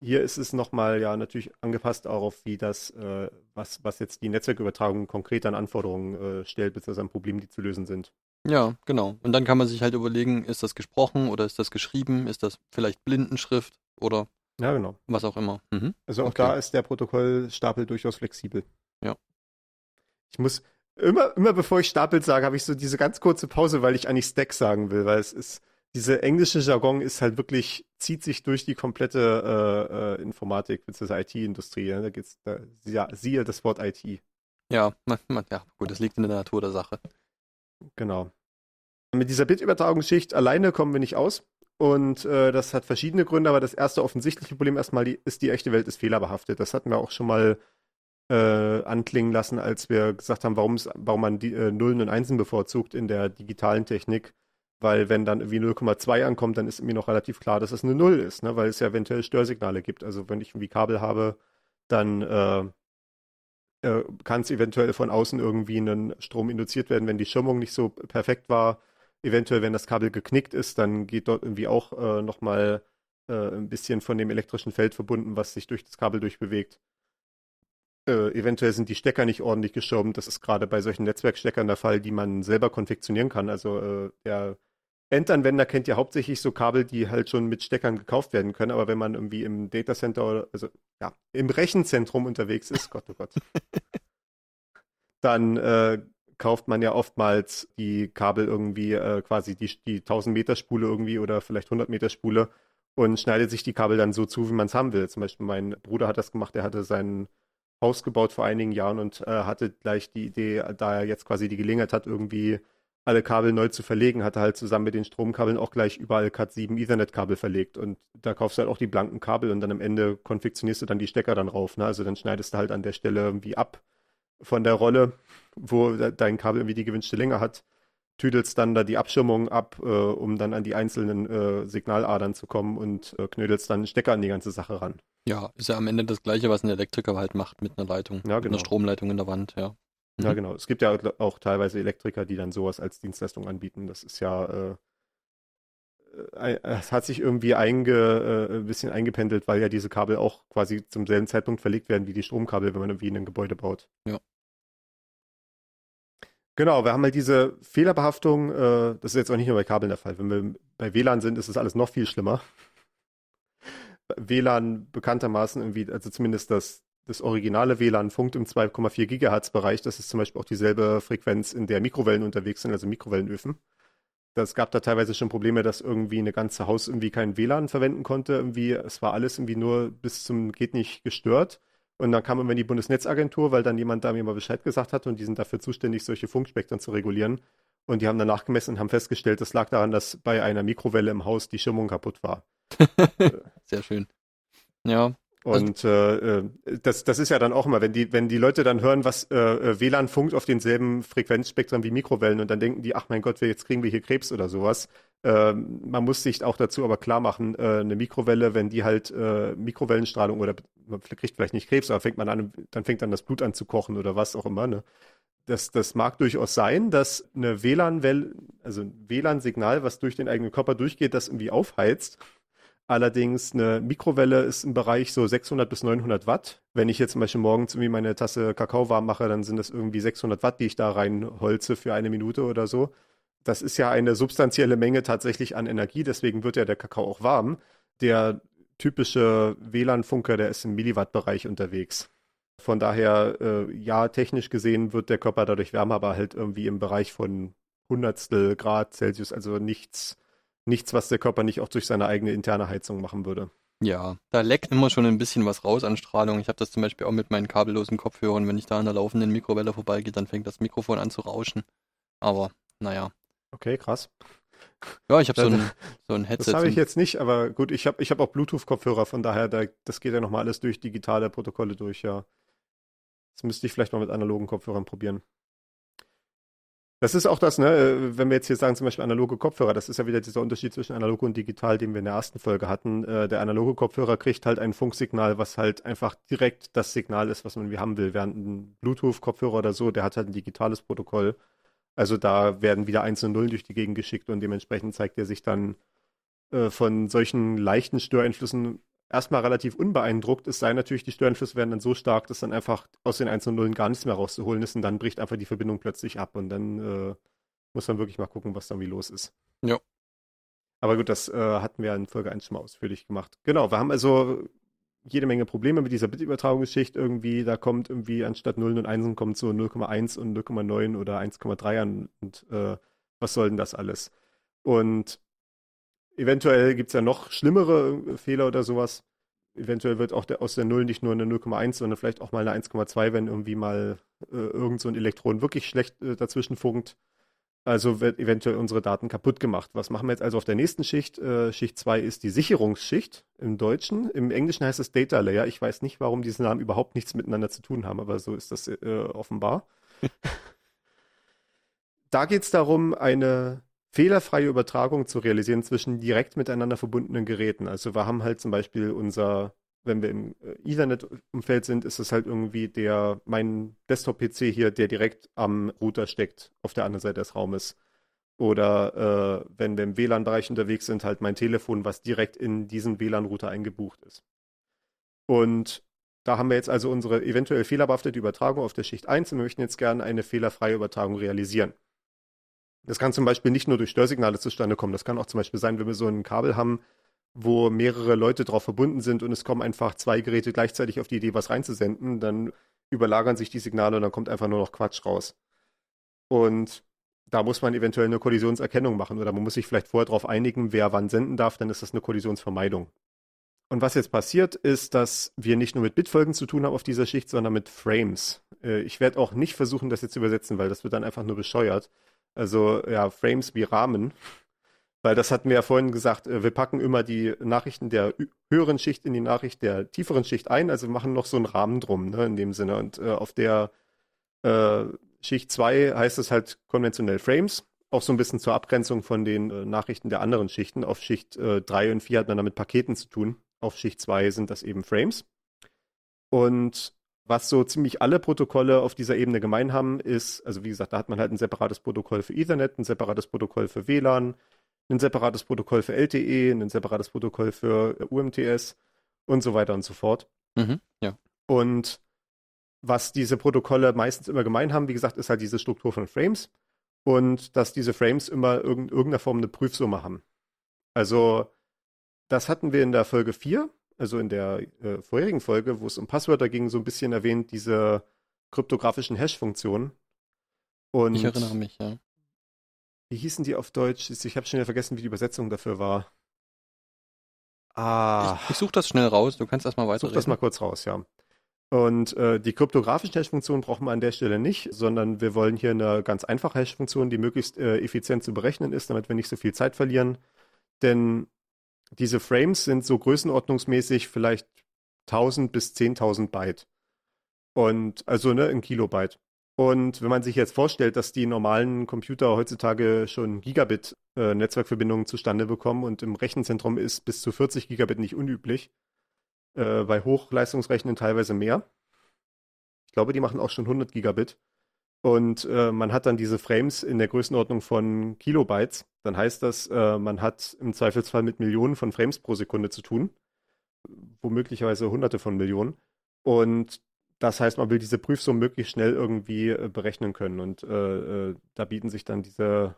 Hier ist es nochmal ja natürlich angepasst auch auf, wie das, äh, was, was jetzt die Netzwerkübertragung konkret an Anforderungen äh, stellt, beziehungsweise an Problemen, die zu lösen sind. Ja, genau. Und dann kann man sich halt überlegen, ist das gesprochen oder ist das geschrieben? Ist das vielleicht Blindenschrift oder Ja, genau. was auch immer? Mhm. Also auch Okay. da ist der Protokollstapel durchaus flexibel. Ja. Ich muss, immer, immer bevor ich Stapel sage, habe ich so diese ganz kurze Pause, weil ich eigentlich Stack sagen will, weil es ist, diese englische Jargon ist halt wirklich, zieht sich durch die komplette äh, äh, Informatik bzw. IT-Industrie. Ja? Da geht's, da, ja, siehe das Wort IT. Ja, man, man, ja, gut, das liegt in der Natur der Sache. Genau. Mit dieser Bitübertragungsschicht alleine kommen wir nicht aus. Und äh, das hat verschiedene Gründe, aber das erste offensichtliche Problem erstmal ist, die echte Welt ist fehlerbehaftet. Das hatten wir auch schon mal äh, anklingen lassen, als wir gesagt haben, warum man die äh, Nullen und Einsen bevorzugt in der digitalen Technik. Weil wenn dann irgendwie 0,2 ankommt, dann ist mir noch relativ klar, dass es eine Null ist, ne? weil es ja eventuell Störsignale gibt. Also wenn ich irgendwie Kabel habe, dann äh, äh, kann es eventuell von außen irgendwie einen Strom induziert werden, wenn die Schirmung nicht so perfekt war. Eventuell, wenn das Kabel geknickt ist, dann geht dort irgendwie auch äh, nochmal äh, ein bisschen von dem elektrischen Feld verbunden, was sich durch das Kabel durchbewegt. Äh, eventuell sind die Stecker nicht ordentlich geschirmt. Das ist gerade bei solchen Netzwerksteckern der Fall, die man selber konfektionieren kann. Also äh, der Endanwender kennt ja hauptsächlich so Kabel, die halt schon mit Steckern gekauft werden können. Aber wenn man irgendwie im Datacenter oder also ja, im Rechenzentrum unterwegs ist, Gott, oh Gott, dann äh, kauft man ja oftmals die Kabel irgendwie äh, quasi die, die 1000 Meter Spule irgendwie oder vielleicht 100 Meter Spule und schneidet sich die Kabel dann so zu, wie man es haben will. Zum Beispiel mein Bruder hat das gemacht, der hatte sein Haus gebaut vor einigen Jahren und äh, hatte gleich die Idee, da er jetzt quasi die Gelegenheit hat, irgendwie alle Kabel neu zu verlegen, hat er halt zusammen mit den Stromkabeln auch gleich überall Cat 7 Ethernet-Kabel verlegt. Und da kaufst du halt auch die blanken Kabel und dann am Ende konfektionierst du dann die Stecker dann rauf. Ne? Also dann schneidest du halt an der Stelle irgendwie ab von der Rolle, wo de- dein Kabel irgendwie die gewünschte Länge hat, tüdelst dann da die Abschirmung ab, äh, um dann an die einzelnen äh, Signaladern zu kommen und äh, knödelst dann einen Stecker an die ganze Sache ran. Ja, ist ja am Ende das Gleiche, was ein Elektriker halt macht mit einer Leitung, Ja, mit genau. einer Stromleitung in der Wand, ja. Ja, Mhm. genau. Es gibt ja auch teilweise Elektriker, die dann sowas als Dienstleistung anbieten. Das ist ja, äh, äh, es hat sich irgendwie einge, äh, ein bisschen eingependelt, weil ja diese Kabel auch quasi zum selben Zeitpunkt verlegt werden wie die Stromkabel, wenn man irgendwie in ein Gebäude baut. Ja. Genau, wir haben halt diese Fehlerbehaftung, äh, das ist jetzt auch nicht nur bei Kabeln der Fall. Wenn wir bei WLAN sind, ist das alles noch viel schlimmer. WLAN bekanntermaßen irgendwie, also zumindest das, das originale WLAN funkt im 2,4 Gigahertz Bereich. Das ist zum Beispiel auch dieselbe Frequenz, in der Mikrowellen unterwegs sind, also Mikrowellenöfen. Das gab da teilweise schon Probleme, dass irgendwie eine ganze Haus irgendwie kein WLAN verwenden konnte. Irgendwie, es war alles irgendwie nur bis zum geht nicht gestört. Und dann kam immer die Bundesnetzagentur, weil dann jemand da mir mal Bescheid gesagt hat und die sind dafür zuständig, solche Funkspektren zu regulieren. Und die haben dann nachgemessen und haben festgestellt, das lag daran, dass bei einer Mikrowelle im Haus die Schirmung kaputt war. Sehr schön. Ja. Und äh, äh, das, das ist ja dann auch immer, wenn die, wenn die Leute dann hören, was äh, äh WLAN funkt auf denselben Frequenzspektren wie Mikrowellen und dann denken die, ach mein Gott, jetzt kriegen wir hier Krebs oder sowas. Äh, man muss sich auch dazu aber klar machen, äh, eine Mikrowelle, wenn die halt äh, Mikrowellenstrahlung oder man kriegt vielleicht nicht Krebs, aber fängt man an, dann fängt dann das Blut an zu kochen oder was auch immer. Ne? Das, das mag durchaus sein, dass eine WLAN-Welle, also ein WLAN-Signal, was durch den eigenen Körper durchgeht, das irgendwie aufheizt Allerdings eine Mikrowelle ist im Bereich so 600 bis 900 Watt. Wenn ich jetzt zum Beispiel morgens irgendwie meine Tasse Kakao warm mache, dann sind das irgendwie 600 Watt, die ich da reinholze für eine Minute oder so. Das ist ja eine substanzielle Menge tatsächlich an Energie, deswegen wird ja der Kakao auch warm. Der typische WLAN-Funker, der ist im Milliwatt-Bereich unterwegs. Von daher, äh, ja, technisch gesehen wird der Körper dadurch wärmer, aber halt irgendwie im Bereich von Hundertstel Grad Celsius, also nichts nichts, was der Körper nicht auch durch seine eigene interne Heizung machen würde. Ja, da leckt immer schon ein bisschen was raus an Strahlung. Ich habe das zum Beispiel auch mit meinen kabellosen Kopfhörern. Wenn ich da an der laufenden Mikrowelle vorbeigehe, dann fängt das Mikrofon an zu rauschen. Aber, naja. Okay, krass. Ja, ich habe so ein, so ein Headset. Das habe ich jetzt nicht, aber gut, ich habe ich hab auch Bluetooth-Kopfhörer, von daher, da, das geht ja nochmal alles durch digitale Protokolle durch, ja. Das müsste ich vielleicht mal mit analogen Kopfhörern probieren. Das ist auch das, ne, äh, wenn wir jetzt hier sagen, zum Beispiel analoge Kopfhörer, das ist ja wieder dieser Unterschied zwischen analog und digital, den wir in der ersten Folge hatten. Äh, der analoge Kopfhörer kriegt halt ein Funksignal, was halt einfach direkt das Signal ist, was man irgendwie haben will. Während ein Bluetooth-Kopfhörer oder so, der hat halt ein digitales Protokoll. Also da werden wieder Eins und Nullen durch die Gegend geschickt und dementsprechend zeigt er sich dann äh, von solchen leichten Störeinflüssen erstmal relativ unbeeindruckt, es sei natürlich, die Störeinflüsse werden dann so stark, dass dann einfach aus den einzelnen Nullen gar nichts mehr rauszuholen ist und dann bricht einfach die Verbindung plötzlich ab und dann äh, muss man wirklich mal gucken, was dann wie los ist. Ja. Aber gut, das äh, hatten wir in Folge 1 schon mal ausführlich gemacht. Genau, wir haben also jede Menge Probleme mit dieser Bitübertragungsgeschichte irgendwie. Da kommt irgendwie anstatt Nullen und Einsen kommt so 0,1 und 0,9 oder 1,3 an und äh, was soll denn das alles? Und Eventuell gibt es ja noch schlimmere äh, Fehler oder sowas. Eventuell wird auch der, aus der 0 nicht nur eine 0,1, sondern vielleicht auch mal eine 1,2, wenn irgendwie mal äh, irgend so ein Elektron wirklich schlecht äh, dazwischen funkt. Also wird eventuell unsere Daten kaputt gemacht. Was machen wir jetzt also auf der nächsten Schicht? Äh, Schicht 2 ist die Sicherungsschicht im Deutschen. Im Englischen heißt es Data Layer. Ich weiß nicht, warum diese Namen überhaupt nichts miteinander zu tun haben, aber so ist das äh, offenbar. da geht es darum, eine fehlerfreie Übertragung zu realisieren zwischen direkt miteinander verbundenen Geräten. Also wir haben halt zum Beispiel unser, wenn wir im äh, Ethernet-Umfeld sind, ist es halt irgendwie der, mein Desktop-PC hier, der direkt am Router steckt, auf der anderen Seite des Raumes. Oder äh, wenn wir im WLAN-Bereich unterwegs sind, halt mein Telefon, was direkt in diesen WLAN-Router eingebucht ist. Und da haben wir jetzt also unsere eventuell fehlerbehaftete Übertragung auf der Schicht 1 und wir möchten jetzt gerne eine fehlerfreie Übertragung realisieren. Das kann zum Beispiel nicht nur durch Störsignale zustande kommen. Das kann auch zum Beispiel sein, wenn wir so ein Kabel haben, wo mehrere Leute drauf verbunden sind und es kommen einfach zwei Geräte gleichzeitig auf die Idee, was reinzusenden, dann überlagern sich die Signale und dann kommt einfach nur noch Quatsch raus. Und da muss man eventuell eine Kollisionserkennung machen oder man muss sich vielleicht vorher darauf einigen, wer wann senden darf, dann ist das eine Kollisionsvermeidung. Und was jetzt passiert, ist, dass wir nicht nur mit Bitfolgen zu tun haben auf dieser Schicht, sondern mit Frames. Äh, ich werde auch nicht versuchen, das jetzt zu übersetzen, weil das wird dann einfach nur bescheuert. Also ja, Frames wie Rahmen. Weil das hatten wir ja vorhin gesagt, äh, wir packen immer die Nachrichten der höheren Schicht in die Nachricht der tieferen Schicht ein. Also machen noch so einen Rahmen drum, ne, in dem Sinne. Und äh, auf der äh, Schicht 2 heißt es halt konventionell Frames. Auch so ein bisschen zur Abgrenzung von den äh, Nachrichten der anderen Schichten. Auf Schicht 3 äh, und 4 hat man damit Paketen zu tun. Auf Schicht 2 sind das eben Frames. Und was so ziemlich alle Protokolle auf dieser Ebene gemein haben, ist, also wie gesagt, da hat man halt ein separates Protokoll für Ethernet, ein separates Protokoll für WLAN, ein separates Protokoll für LTE, ein separates Protokoll für UMTS und so weiter und so fort. Mhm, ja. Und was diese Protokolle meistens immer gemein haben, wie gesagt, ist halt diese Struktur von Frames und dass diese Frames immer in irgendeiner Form eine Prüfsumme haben. Also das hatten wir in der Folge 4, also in der äh, vorherigen Folge, wo es um Passwörter ging, so ein bisschen erwähnt, diese kryptografischen Hash-Funktionen. Ich erinnere mich, ja. Wie hießen die auf Deutsch? Ich habe schon wieder vergessen, wie die Übersetzung dafür war. Ah. Ich, ich suche das schnell raus, du kannst erstmal weiter. Such das mal kurz raus, ja. Und äh, die kryptografische Hash-Funktion brauchen wir an der Stelle nicht, sondern wir wollen hier eine ganz einfache Hash-Funktion, die möglichst äh, effizient zu berechnen ist, damit wir nicht so viel Zeit verlieren. Denn diese Frames sind so größenordnungsmäßig vielleicht 1000 bis 10.000 Byte. Und also ne, ein Kilobyte. Und wenn man sich jetzt vorstellt, dass die normalen Computer heutzutage schon Gigabit äh, zustande bekommen und im Rechenzentrum ist bis zu 40 Gigabit nicht unüblich, äh, bei Hochleistungsrechnen teilweise mehr. Ich glaube, die machen auch schon 100 Gigabit. Und äh, man hat dann diese Frames in der Größenordnung von Kilobytes. Dann heißt das, äh, man hat im Zweifelsfall mit Millionen von Frames pro Sekunde zu tun. Womöglicherweise hunderte von Millionen. Und das heißt, man will diese Prüfsumme möglichst schnell irgendwie äh, berechnen können. Und äh, äh, da bieten sich dann diese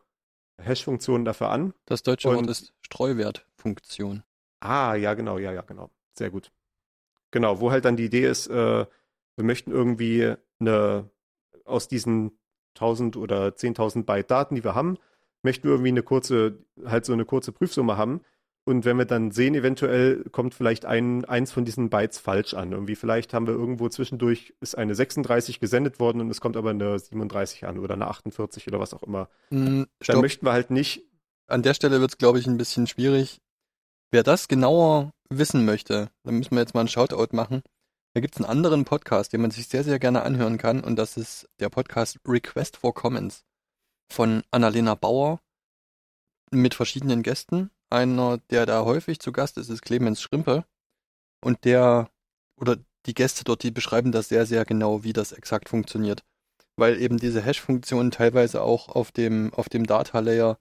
Hash-Funktionen dafür an. Das deutsche Wort ist Streuwertfunktion. Ah, ja, genau, ja, ja, genau. Sehr gut. Genau, wo halt dann die Idee ist, äh, wir möchten irgendwie eine, aus diesen 1000 oder 10.000 Byte Daten, die wir haben, möchten wir irgendwie eine kurze, halt so eine kurze Prüfsumme haben. Und wenn wir dann sehen, eventuell kommt vielleicht ein, eins von diesen Bytes falsch an. Irgendwie vielleicht haben wir irgendwo zwischendurch, ist eine 36 gesendet worden und es kommt aber eine 37 an oder eine 48 oder was auch immer. Hm, dann möchten wir halt nicht. An der Stelle wird es, glaube ich, ein bisschen schwierig. Wer das genauer wissen möchte, dann müssen wir jetzt mal einen Shoutout machen. Da gibt es einen anderen Podcast, den man sich sehr, sehr gerne anhören kann. Und das ist der Podcast Request for Comments von Annalena Bauer mit verschiedenen Gästen. Einer, der da häufig zu Gast ist, ist Clemens Schrimpe. Und der, oder die Gäste dort, die beschreiben das sehr, sehr genau, wie das exakt funktioniert. Weil eben diese Hash-Funktionen teilweise auch auf dem, auf dem Data-Layer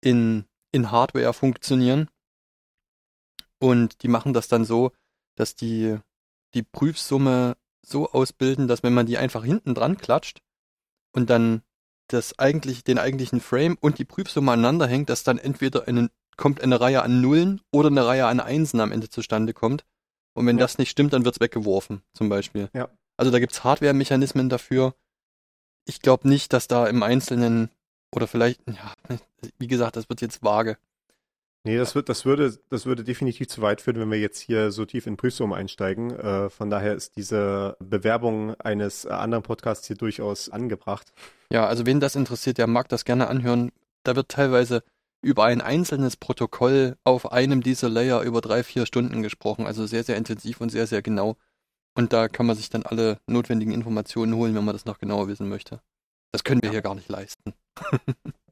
in, in Hardware funktionieren und die machen das dann so, dass die die Prüfsumme so ausbilden, dass wenn man die einfach hinten dran klatscht und dann das eigentlich, den eigentlichen Frame und die Prüfsumme aneinander hängt, dass dann entweder eine, kommt eine Reihe an Nullen oder eine Reihe an Einsen am Ende zustande kommt. Und wenn ja. das nicht stimmt, dann wird's weggeworfen, zum Beispiel. Ja. Also da gibt's Hardware-Mechanismen dafür. Ich glaube nicht, dass da im Einzelnen oder vielleicht, ja, wie gesagt, das wird jetzt vage. Nee, das, wird, das, würde, das würde definitiv zu weit führen, wenn wir jetzt hier so tief in Prüfsummen einsteigen. Äh, von daher ist diese Bewerbung eines anderen Podcasts hier durchaus angebracht. Ja, also wen das interessiert, der mag das gerne anhören. Da wird teilweise über ein einzelnes Protokoll auf einem dieser Layer über drei, vier Stunden gesprochen. Also sehr, sehr intensiv und sehr, sehr genau. Und da kann man sich dann alle notwendigen Informationen holen, wenn man das noch genauer wissen möchte. Das können wir ja. hier gar nicht leisten.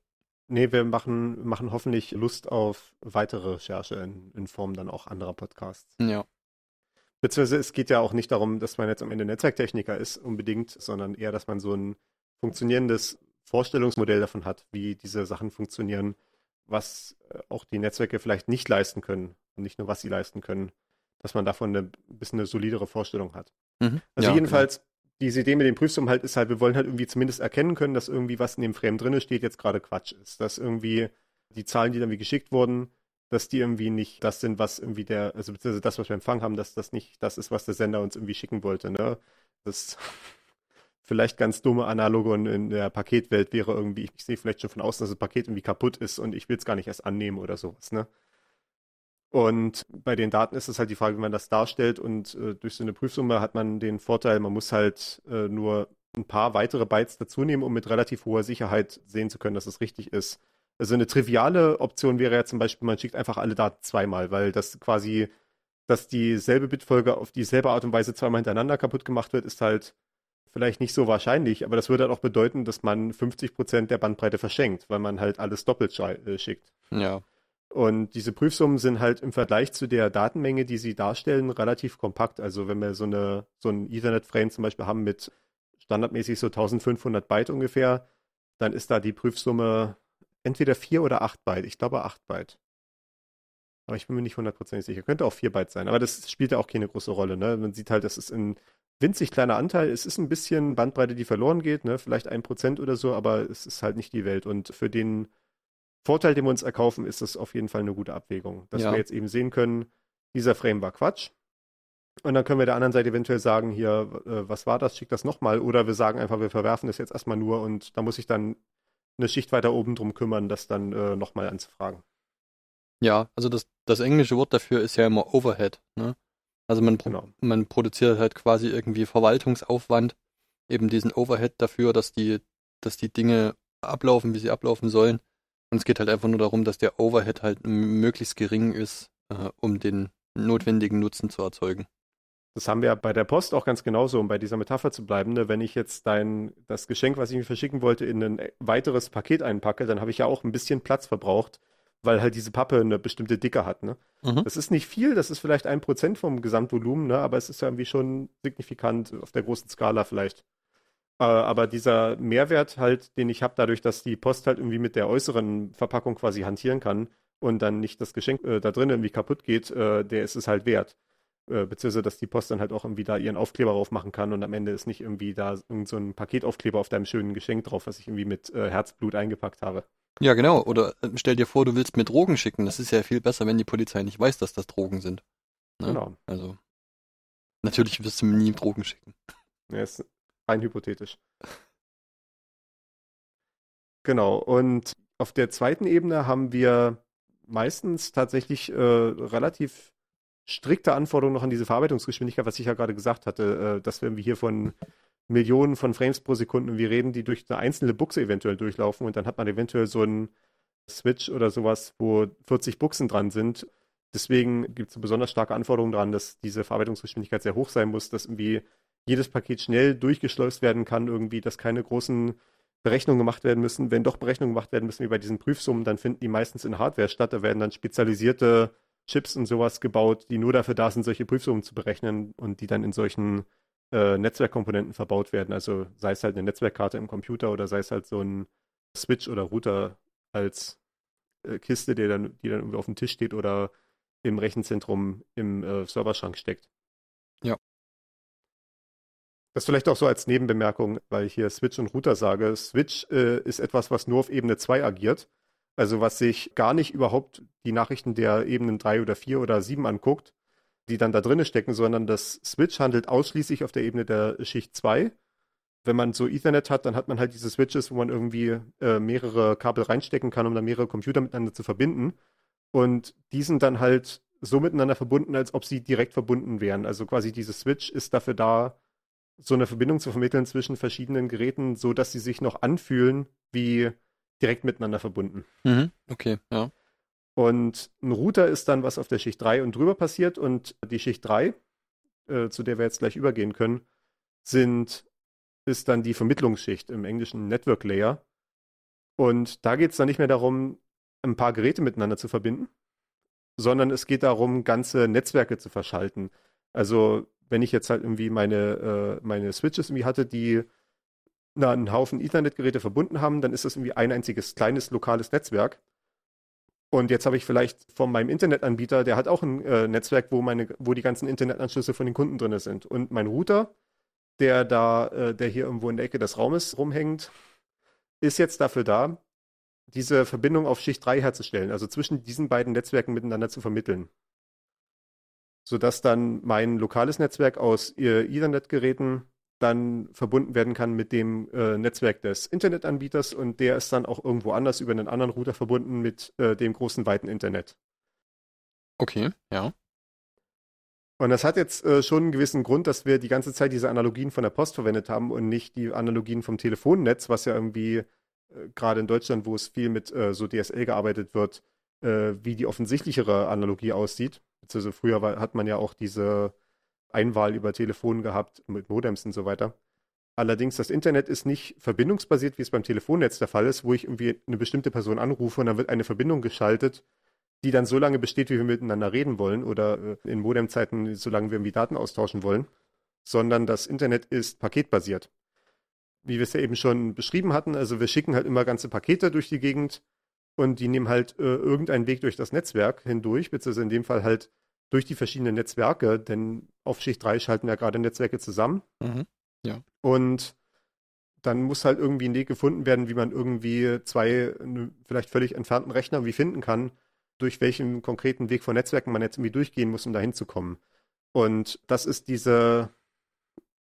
Nee, wir machen, machen hoffentlich Lust auf weitere Recherche in, in Form dann auch anderer Podcasts. Ja. Beziehungsweise es geht ja auch nicht darum, dass man jetzt am Ende Netzwerktechniker ist unbedingt, sondern eher, dass man so ein funktionierendes Vorstellungsmodell davon hat, wie diese Sachen funktionieren, was äh, auch die Netzwerke vielleicht nicht leisten können und nicht nur, was sie leisten können, dass man davon ein bisschen eine solidere Vorstellung hat. Mhm. Also ja, jedenfalls, genau diese Idee mit dem Prüfsummen halt ist halt, wir wollen halt irgendwie zumindest erkennen können, dass irgendwie was in dem Frame drinne steht, jetzt gerade Quatsch ist. Dass irgendwie die Zahlen, die dann wie geschickt wurden, dass die irgendwie nicht das sind, was irgendwie der, also beziehungsweise das, was wir empfangen haben, dass das nicht das ist, was der Sender uns irgendwie schicken wollte, ne? Das vielleicht ganz dumme Analogon in der Paketwelt wäre irgendwie, ich sehe vielleicht schon von außen, dass das Paket irgendwie kaputt ist und ich will es gar nicht erst annehmen oder sowas, ne? Und bei den Daten ist es halt die Frage, wie man das darstellt. Und äh, durch so eine Prüfsumme hat man den Vorteil, man muss halt äh, nur ein paar weitere Bytes dazu nehmen, um mit relativ hoher Sicherheit sehen zu können, dass es richtig ist. Also eine triviale Option wäre ja zum Beispiel, man schickt einfach alle Daten zweimal, weil das quasi, dass dieselbe Bitfolge auf dieselbe Art und Weise zweimal hintereinander kaputt gemacht wird, ist halt vielleicht nicht so wahrscheinlich, aber das würde halt auch bedeuten, dass man 50% der Bandbreite verschenkt, weil man halt alles doppelt äh, schickt. Ja. Und diese Prüfsummen sind halt im Vergleich zu der Datenmenge, die sie darstellen, relativ kompakt. Also wenn wir so, eine, so ein Ethernet-Frame zum Beispiel haben mit standardmäßig so 1500 Byte ungefähr, dann ist da die Prüfsumme entweder 4 oder 8 Byte. Ich glaube 8 Byte. Aber ich bin mir nicht hundertprozentig sicher. Könnte auch 4 Byte sein. Aber das spielt ja auch keine große Rolle. Ne? Man sieht halt, das ist ein winzig kleiner Anteil. Es ist ein bisschen Bandbreite, die verloren geht. Ne? Vielleicht ein Prozent oder so, aber es ist halt nicht die Welt. Und für den Vorteil, den wir uns erkaufen, ist das auf jeden Fall eine gute Abwägung. Dass Ja. wir jetzt eben sehen können, dieser Frame war Quatsch. Und dann können wir der anderen Seite eventuell sagen, hier, äh, was war das, schick das nochmal. Oder wir sagen einfach, wir verwerfen das jetzt erstmal nur und da muss ich dann eine Schicht weiter oben drum kümmern, das dann äh, nochmal anzufragen. Ja, also das, das englische Wort dafür ist ja immer Overhead. Ne? Also man, Genau. man produziert halt quasi irgendwie Verwaltungsaufwand, eben diesen Overhead dafür, dass die, dass die Dinge ablaufen, wie sie ablaufen sollen. Und es geht halt einfach nur darum, dass der Overhead halt möglichst gering ist, äh, um den notwendigen Nutzen zu erzeugen. Das haben wir ja bei der Post auch ganz genauso, um bei dieser Metapher zu bleiben. Ne? Wenn ich jetzt dein, das Geschenk, was ich mir verschicken wollte, in ein weiteres Paket einpacke, dann habe ich ja auch ein bisschen Platz verbraucht, weil halt diese Pappe eine bestimmte Dicke hat. Ne? Mhm. Das ist nicht viel, das ist vielleicht ein Prozent vom Gesamtvolumen, ne? aber es ist ja irgendwie schon signifikant auf der großen Skala vielleicht. Äh, aber dieser Mehrwert halt, den ich habe, dadurch, dass die Post halt irgendwie mit der äußeren Verpackung quasi hantieren kann und dann nicht das Geschenk äh, da drin irgendwie kaputt geht, äh, der ist es halt wert. Äh, beziehungsweise, dass die Post dann halt auch irgendwie da ihren Aufkleber drauf machen kann und am Ende ist nicht irgendwie da irgend so ein Paketaufkleber auf deinem schönen Geschenk drauf, was ich irgendwie mit äh, Herzblut eingepackt habe. Ja, genau. Oder äh, stell dir vor, du willst mir Drogen schicken. Das ist ja viel besser, wenn die Polizei nicht weiß, dass das Drogen sind. Ne? Genau. Also, natürlich wirst du mir nie Drogen schicken. Ja, ist rein hypothetisch. Genau, und auf der zweiten Ebene haben wir meistens tatsächlich äh, relativ strikte Anforderungen noch an diese Verarbeitungsgeschwindigkeit, was ich ja gerade gesagt hatte, äh, dass wir hier von Millionen von Frames pro Sekunde irgendwie reden, die durch eine einzelne Buchse eventuell durchlaufen und dann hat man eventuell so einen Switch oder sowas, wo 40 Buchsen dran sind. Deswegen gibt es besonders starke Anforderungen dran, dass diese Verarbeitungsgeschwindigkeit sehr hoch sein muss, dass irgendwie jedes Paket schnell durchgeschleust werden kann, irgendwie, dass keine großen Berechnungen gemacht werden müssen. Wenn doch Berechnungen gemacht werden müssen, wie bei diesen Prüfsummen, dann finden die meistens in Hardware statt. Da werden dann spezialisierte Chips und sowas gebaut, die nur dafür da sind, solche Prüfsummen zu berechnen und die dann in solchen äh, Netzwerkkomponenten verbaut werden. Also sei es halt eine Netzwerkkarte im Computer oder sei es halt so ein Switch oder Router als äh, Kiste, der dann, die dann irgendwie auf dem Tisch steht oder im Rechenzentrum im äh, Serverschrank steckt. Ja. Das vielleicht auch so als Nebenbemerkung, weil ich hier Switch und Router sage. Switch äh, ist etwas, was nur auf Ebene 2 agiert. Also was sich gar nicht überhaupt die Nachrichten der Ebenen 3 oder 4 oder 7 anguckt, die dann da drinne stecken, sondern das Switch handelt ausschließlich auf der Ebene der Schicht 2. Wenn man so Ethernet hat, dann hat man halt diese Switches, wo man irgendwie äh, mehrere Kabel reinstecken kann, um dann mehrere Computer miteinander zu verbinden. Und die sind dann halt so miteinander verbunden, als ob sie direkt verbunden wären. Also quasi dieses Switch ist dafür da, so eine Verbindung zu vermitteln zwischen verschiedenen Geräten, so dass sie sich noch anfühlen wie direkt miteinander verbunden. Mhm. Okay, ja. Und ein Router ist dann, was auf der Schicht 3 und drüber passiert. Und die Schicht 3, äh, zu der wir jetzt gleich übergehen können, sind, ist dann die Vermittlungsschicht im englischen Network Layer. Und da geht es dann nicht mehr darum, ein paar Geräte miteinander zu verbinden, sondern es geht darum, ganze Netzwerke zu verschalten. Also wenn ich jetzt halt irgendwie meine, äh, meine Switches irgendwie hatte, die na, einen Haufen Ethernet-Geräte verbunden haben, dann ist das irgendwie ein einziges kleines lokales Netzwerk. Und jetzt habe ich vielleicht von meinem Internetanbieter, der hat auch ein äh, Netzwerk, wo meine, wo die ganzen Internetanschlüsse von den Kunden drin sind. Und mein Router, der da, äh, der hier irgendwo in der Ecke des Raumes rumhängt, ist jetzt dafür da, diese Verbindung auf Schicht 3 herzustellen, also zwischen diesen beiden Netzwerken miteinander zu vermitteln. Sodass dann mein lokales Netzwerk aus äh, Ethernet-Geräten dann verbunden werden kann mit dem äh, Netzwerk des Internetanbieters und der ist dann auch irgendwo anders über einen anderen Router verbunden mit äh, dem großen weiten Internet. Okay, ja. Und das hat jetzt äh, schon einen gewissen Grund, dass wir die ganze Zeit diese Analogien von der Post verwendet haben und nicht die Analogien vom Telefonnetz, was ja irgendwie äh, gerade in Deutschland, wo es viel mit äh, so DSL gearbeitet wird, äh, wie die offensichtlichere Analogie aussieht. Also früher war, hat man ja auch diese Einwahl über Telefon gehabt mit Modems und so weiter. Allerdings, das Internet ist nicht verbindungsbasiert, wie es beim Telefonnetz der Fall ist, wo ich irgendwie eine bestimmte Person anrufe und dann wird eine Verbindung geschaltet, die dann so lange besteht, wie wir miteinander reden wollen oder äh, in Modemzeiten, solange wir irgendwie Daten austauschen wollen, sondern das Internet ist paketbasiert. Wie wir es ja eben schon beschrieben hatten, also wir schicken halt immer ganze Pakete durch die Gegend und die nehmen halt äh, irgendeinen Weg durch das Netzwerk hindurch, beziehungsweise in dem Fall halt durch die verschiedenen Netzwerke, denn auf Schicht 3 schalten ja gerade Netzwerke zusammen. Mhm. Ja. Und dann muss halt irgendwie ein Weg gefunden werden, wie man irgendwie zwei ne, vielleicht völlig entfernten Rechner wie finden kann, durch welchen konkreten Weg von Netzwerken man jetzt irgendwie durchgehen muss, um dahin zu kommen. Und das ist diese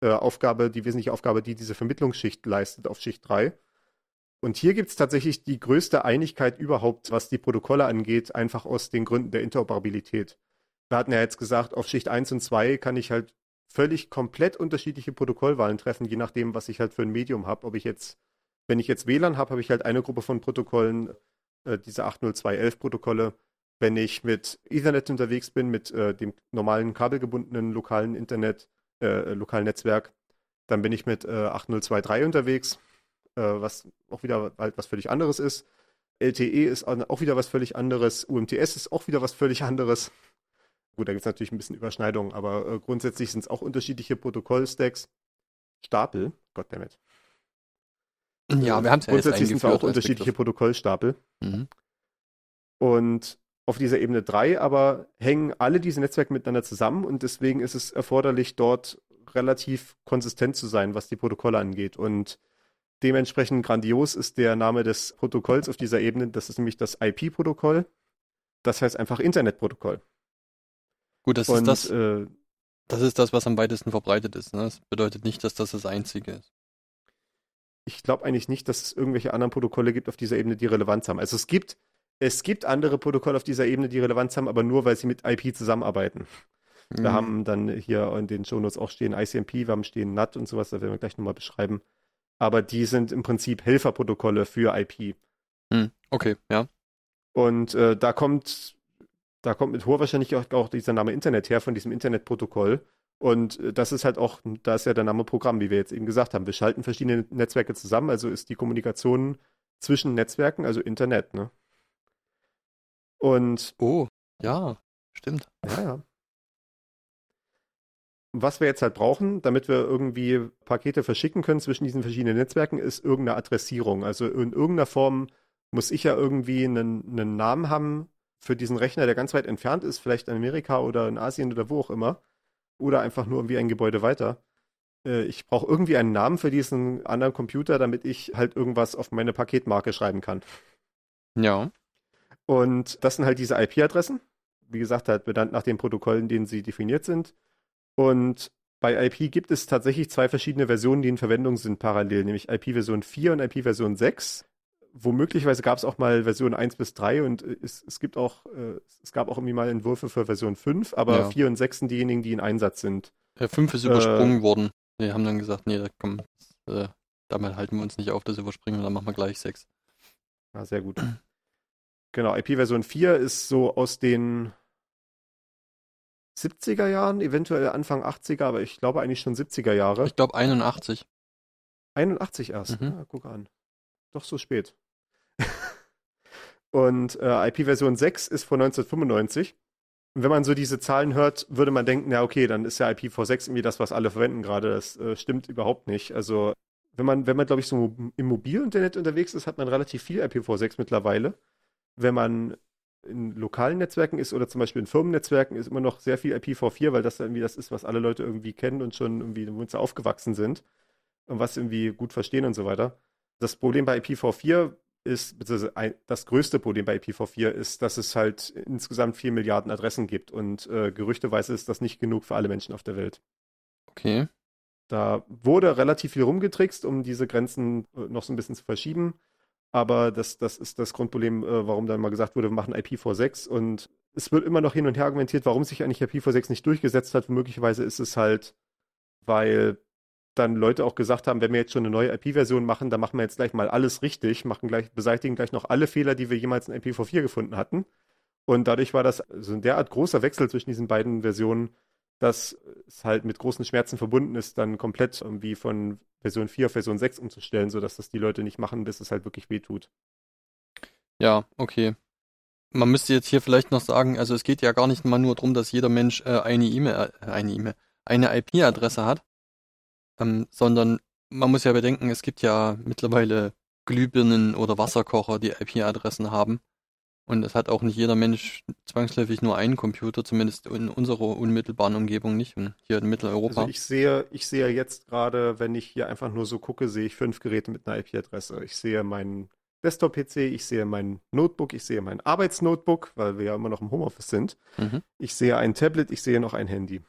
äh, Aufgabe, die wesentliche Aufgabe, die diese Vermittlungsschicht leistet auf Schicht 3. Und hier gibt es tatsächlich die größte Einigkeit überhaupt, was die Protokolle angeht, einfach aus den Gründen der Interoperabilität. Wir hatten ja jetzt gesagt, auf Schicht 1 und 2 kann ich halt völlig komplett unterschiedliche Protokollwahlen treffen, je nachdem, was ich halt für ein Medium habe. Ob ich jetzt, wenn ich jetzt WLAN habe, habe ich halt eine Gruppe von Protokollen, äh, diese 80211 Protokolle. Wenn ich mit Ethernet unterwegs bin, mit äh, dem normalen kabelgebundenen lokalen Internet, äh, lokalen Netzwerk, dann bin ich mit äh, 8023 unterwegs, äh, was auch wieder halt was völlig anderes ist. LTE ist auch wieder was völlig anderes. UMTS ist auch wieder was völlig anderes. Gut, da gibt es natürlich ein bisschen Überschneidungen, aber äh, grundsätzlich sind es auch unterschiedliche Protokollstacks. Stapel, goddammit. Ja, wir haben es ja Grundsätzlich sind es auch unterschiedliche Protokollstapel. Mhm. Und auf dieser Ebene 3 aber hängen alle diese Netzwerke miteinander zusammen und deswegen ist es erforderlich, dort relativ konsistent zu sein, was die Protokolle angeht. Und dementsprechend grandios ist der Name des Protokolls auf dieser Ebene. Das ist nämlich das IP-Protokoll. Das heißt einfach Internetprotokoll. Gut, das Und, ist das, äh, das ist das, was am weitesten verbreitet ist. Ne? Das bedeutet nicht, dass das das einzige ist. Ich glaube eigentlich nicht, dass es irgendwelche anderen Protokolle gibt auf dieser Ebene, die Relevanz haben. Also es gibt, es gibt andere Protokolle auf dieser Ebene, die Relevanz haben, aber nur, weil sie mit IP zusammenarbeiten. Mhm. Wir haben dann hier in den Shownotes auch stehen ICMP, wir haben stehen NAT und sowas, da werden wir gleich nochmal beschreiben. Aber die sind im Prinzip Helferprotokolle für IP. Mhm. Okay, ja. Und äh, da kommt da kommt mit hoher Wahrscheinlichkeit auch, auch dieser Name Internet her, von diesem Internetprotokoll. Und äh, das ist halt auch, da ist ja der Name Programm, wie wir jetzt eben gesagt haben. Wir schalten verschiedene Netzwerke zusammen, also ist die Kommunikation zwischen Netzwerken, also Internet, ne? Und. Oh, ja, stimmt. Ja, ja. Was wir jetzt halt brauchen, damit wir irgendwie Pakete verschicken können zwischen diesen verschiedenen Netzwerken, ist irgendeine Adressierung. Also in irgendeiner Form muss ich ja irgendwie einen, einen Namen haben, für diesen Rechner, der ganz weit entfernt ist, vielleicht in Amerika oder in Asien oder wo auch immer, oder einfach nur irgendwie ein Gebäude weiter. Äh, ich brauche irgendwie einen Namen für diesen anderen Computer, damit ich halt irgendwas auf meine Paketmarke schreiben kann. Ja. Und das sind halt diese IP-Adressen. Wie gesagt, halt benannt nach den Protokollen, denen sie definiert sind. Und bei IP gibt es tatsächlich zwei verschiedene Versionen, die in Verwendung sind parallel, nämlich IP-Version 4 und IP-Version 6 womöglicherweise gab es auch mal Version 1 bis 3 und äh, es, es gibt auch, äh, es gab auch irgendwie mal Entwürfe für Version 5, aber ja. 4 und 6 sind diejenigen, die in Einsatz sind. Ja, 5 ist übersprungen äh, worden. Wir haben dann gesagt, nee, komm, äh, damit halten wir uns nicht auf, das überspringen, dann machen wir gleich 6. Ah, sehr gut. genau, IP-Version 4 ist so aus den 70er Jahren, eventuell Anfang 80er, aber ich glaube eigentlich schon 70er Jahre. Ich glaube 81. 81 erst, mhm. ah, guck an. Doch so spät. Und äh, IP-Version 6 ist von 1995. Und wenn man so diese Zahlen hört, würde man denken, ja, okay, dann ist ja IPv6 irgendwie das, was alle verwenden gerade. Das äh, stimmt überhaupt nicht. Also, wenn man, wenn man, glaube ich, so im Mobilinternet unterwegs ist, hat man relativ viel IPv6 mittlerweile. Wenn man in lokalen Netzwerken ist oder zum Beispiel in Firmennetzwerken, ist immer noch sehr viel IPv4, weil das irgendwie das ist, was alle Leute irgendwie kennen und schon irgendwie womit sie aufgewachsen sind und was irgendwie gut verstehen und so weiter. Das Problem bei IPv4 ist, beziehungsweise das größte Problem bei IPv4 ist, dass es halt insgesamt 4 Milliarden Adressen gibt und äh, gerüchteweise ist das nicht genug für alle Menschen auf der Welt. Okay. Da wurde relativ viel rumgetrickst, um diese Grenzen äh, noch so ein bisschen zu verschieben. Aber das, das ist das Grundproblem, äh, warum dann mal gesagt wurde, wir machen IPv6. Und es wird immer noch hin und her argumentiert, warum sich eigentlich IPv6 nicht durchgesetzt hat. Möglicherweise ist es halt, weil dann Leute auch gesagt haben, wenn wir jetzt schon eine neue IP-Version machen, dann machen wir jetzt gleich mal alles richtig, machen gleich, beseitigen gleich noch alle Fehler, die wir jemals in IPv4 gefunden hatten. Und dadurch war das so ein derart großer Wechsel zwischen diesen beiden Versionen, dass es halt mit großen Schmerzen verbunden ist, dann komplett irgendwie von Version 4 auf Version 6 umzustellen, sodass das die Leute nicht machen, bis es halt wirklich wehtut. Ja, okay. Man müsste jetzt hier vielleicht noch sagen, also es geht ja gar nicht mal nur darum, dass jeder Mensch äh, eine E-Mail, äh, eine E-Mail, eine IP-Adresse hat, ähm, sondern man muss ja bedenken, es gibt ja mittlerweile Glühbirnen oder Wasserkocher, die IP-Adressen haben. Und es hat auch nicht jeder Mensch zwangsläufig nur einen Computer, zumindest in unserer unmittelbaren Umgebung nicht, und hier in Mitteleuropa. Also ich sehe, ich sehe jetzt gerade, wenn ich hier einfach nur so gucke, sehe ich fünf Geräte mit einer IP-Adresse. Ich sehe meinen Desktop-PC, ich sehe mein Notebook, ich sehe mein Arbeitsnotebook, weil wir ja immer noch im Homeoffice sind. Mhm. Ich sehe ein Tablet, ich sehe noch ein Handy.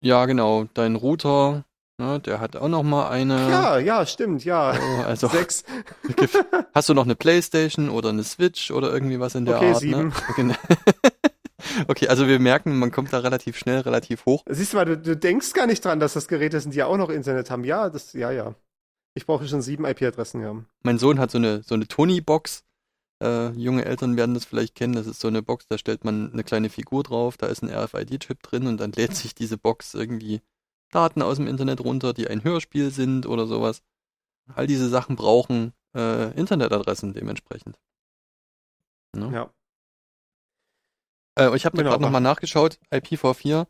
Ja, genau. Dein Router, ne, der hat auch noch mal eine. Ja, ja, stimmt, ja. Oh, also Sechs. hast du noch eine Playstation oder eine Switch oder irgendwie was in der Okay, Art? sieben. Ne? Okay. okay, also wir merken, man kommt da relativ schnell, relativ hoch. Siehst du mal, du, du denkst gar nicht dran, dass das Geräte sind, die ja auch noch Internet haben. Ja, das, ja, ja. Ich brauche schon sieben IP-Adressen, ja. Mein Sohn hat so eine so eine Tony-Box. Äh, junge Eltern werden das vielleicht kennen. Das ist so eine Box, da stellt man eine kleine Figur drauf, da ist ein RFID-Chip drin und dann lädt sich diese Box irgendwie Daten aus dem Internet runter, die ein Hörspiel sind oder sowas. All diese Sachen brauchen äh, Internetadressen dementsprechend. Ne? Ja. Äh, ich habe Genau, gerade nochmal nachgeschaut. IPv4,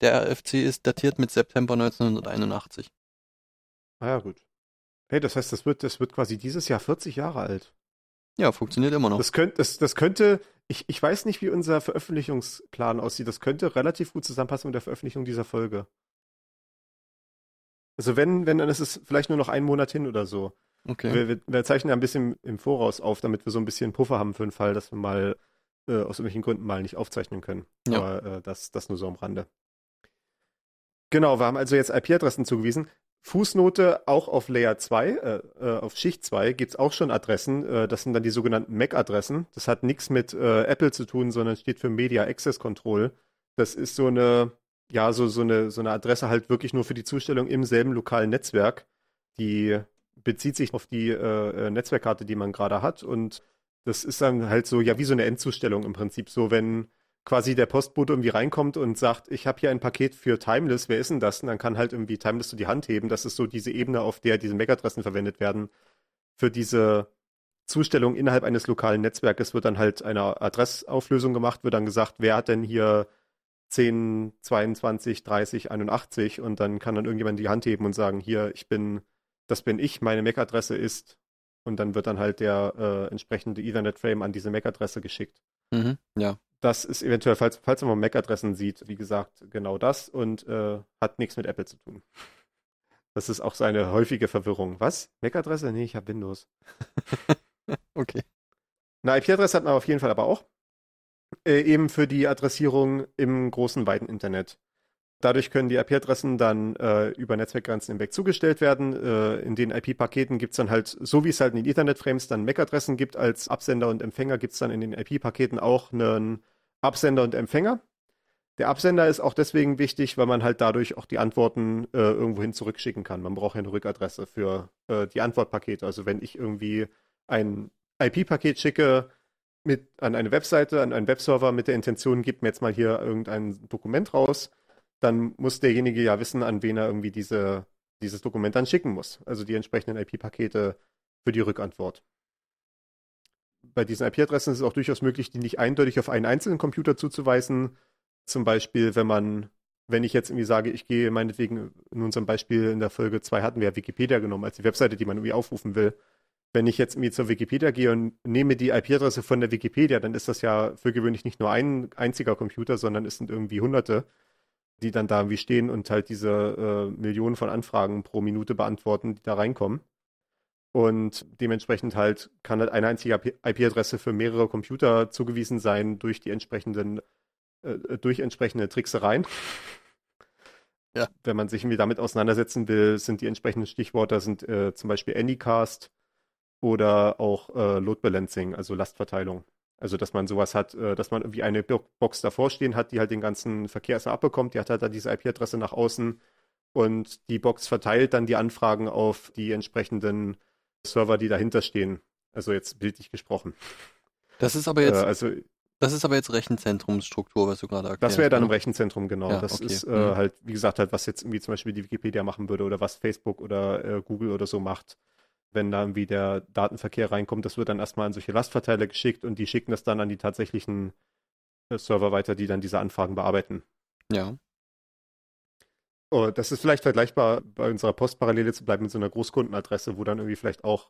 der RFC ist datiert mit September 1981. Ah ja, gut. Hey, das heißt, das wird, das wird quasi dieses Jahr 40 Jahre alt. Ja, funktioniert immer noch. Das könnte, das, das könnte, ich, ich weiß nicht, wie unser Veröffentlichungsplan aussieht. Das könnte relativ gut zusammenpassen mit der Veröffentlichung dieser Folge. Also wenn, wenn, dann ist es vielleicht nur noch einen Monat hin oder so. Okay. Wir, wir, wir zeichnen ja ein bisschen im Voraus auf, damit wir so ein bisschen Puffer haben für den Fall, dass wir mal äh, aus irgendwelchen Gründen mal nicht aufzeichnen können. Ja. Aber äh, das, das nur so am Rande. Genau, wir haben also jetzt IP-Adressen zugewiesen. Fußnote auch auf Layer 2, äh, äh, auf Schicht 2 gibt es auch schon Adressen. Äh, das sind dann die sogenannten MAC-Adressen. Das hat nichts mit äh, Apple zu tun, sondern steht für Media Access Control. Das ist so eine, ja, so, so eine, so eine Adresse halt wirklich nur für die Zustellung im selben lokalen Netzwerk. Die bezieht sich auf die äh, äh, Netzwerkkarte, die man gerade hat. Und das ist dann halt so, ja, wie so eine Endzustellung im Prinzip. So, wenn quasi der Postbote irgendwie reinkommt und sagt, ich habe hier ein Paket für Timeless, wer ist denn das? Und dann kann halt irgendwie Timeless so die Hand heben. Das ist so diese Ebene, auf der diese MAC-Adressen verwendet werden. Für diese Zustellung innerhalb eines lokalen Netzwerkes wird dann halt eine Adressauflösung gemacht, wird dann gesagt, wer hat denn hier 10, 22, 30, 81 und dann kann dann irgendjemand die Hand heben und sagen, hier, ich bin, das bin ich, meine MAC-Adresse ist und dann wird dann halt der äh, entsprechende Ethernet-Frame an diese MAC-Adresse geschickt. Mhm. Ja. Das ist eventuell, falls, falls man MAC-Adressen sieht, wie gesagt, genau das und äh, hat nichts mit Apple zu tun. Das ist auch so eine häufige Verwirrung. Was? MAC-Adresse? Nee, ich habe Windows. Okay. Eine IP-Adresse hat man auf jeden Fall aber auch. Äh, eben für die Adressierung im großen, weiten Internet. Dadurch können die IP-Adressen dann äh, über Netzwerkgrenzen hinweg zugestellt werden. Äh, in den IP-Paketen gibt es dann halt, so wie es halt in den Ethernet-Frames dann MAC-Adressen gibt, als Absender und Empfänger gibt es dann in den IP-Paketen auch einen Absender und Empfänger. Der Absender ist auch deswegen wichtig, weil man halt dadurch auch die Antworten äh, irgendwohin zurückschicken kann. Man braucht ja eine Rückadresse für äh, die Antwortpakete. Also wenn ich irgendwie ein IP-Paket schicke mit, an eine Webseite, an einen Webserver mit der Intention, gib mir jetzt mal hier irgendein Dokument raus, dann muss derjenige ja wissen, an wen er irgendwie diese, dieses Dokument dann schicken muss. Also die entsprechenden IP-Pakete für die Rückantwort. Bei diesen IP-Adressen ist es auch durchaus möglich, die nicht eindeutig auf einen einzelnen Computer zuzuweisen. Zum Beispiel, wenn man, wenn ich jetzt irgendwie sage, ich gehe meinetwegen, in unserem Beispiel in der Folge 2 hatten wir ja Wikipedia genommen als die Webseite, die man irgendwie aufrufen will. Wenn ich jetzt irgendwie zur Wikipedia gehe und nehme die IP-Adresse von der Wikipedia, dann ist das ja für gewöhnlich nicht nur ein einziger Computer, sondern es sind irgendwie hunderte, die dann da irgendwie stehen und halt diese äh, Millionen von Anfragen pro Minute beantworten, die da reinkommen. Und dementsprechend halt kann halt eine einzige IP-Adresse für mehrere Computer zugewiesen sein durch die entsprechenden, äh, durch entsprechende Tricksereien. Ja. Wenn man sich irgendwie damit auseinandersetzen will, sind die entsprechenden Stichworte sind äh, zum Beispiel Anycast oder auch äh, Load Balancing, also Lastverteilung. Also, dass man sowas hat, äh, dass man irgendwie eine Bo- Box davor stehen hat, die halt den ganzen Verkehr erstmal abbekommt, die hat halt dann diese IP-Adresse nach außen und die Box verteilt dann die Anfragen auf die entsprechenden Server, die dahinter stehen. Also jetzt bildlich gesprochen. Das ist aber Äh, jetzt, also das ist aber jetzt Rechenzentrumsstruktur, was du gerade erklärst. das wäre dann im ne? Rechenzentrum, genau. Ja, das okay. ist äh, Mhm. halt, wie gesagt, halt, was jetzt irgendwie zum Beispiel die Wikipedia machen würde oder was Facebook oder äh, Google oder so macht. Wenn da irgendwie der Datenverkehr reinkommt, das wird dann erstmal an solche Lastverteiler geschickt und die schicken das dann an die tatsächlichen äh, Server weiter, die dann diese Anfragen bearbeiten. Ja. Oh, das ist vielleicht vergleichbar bei unserer Postparallele zu bleiben mit so einer Großkundenadresse, wo dann irgendwie vielleicht auch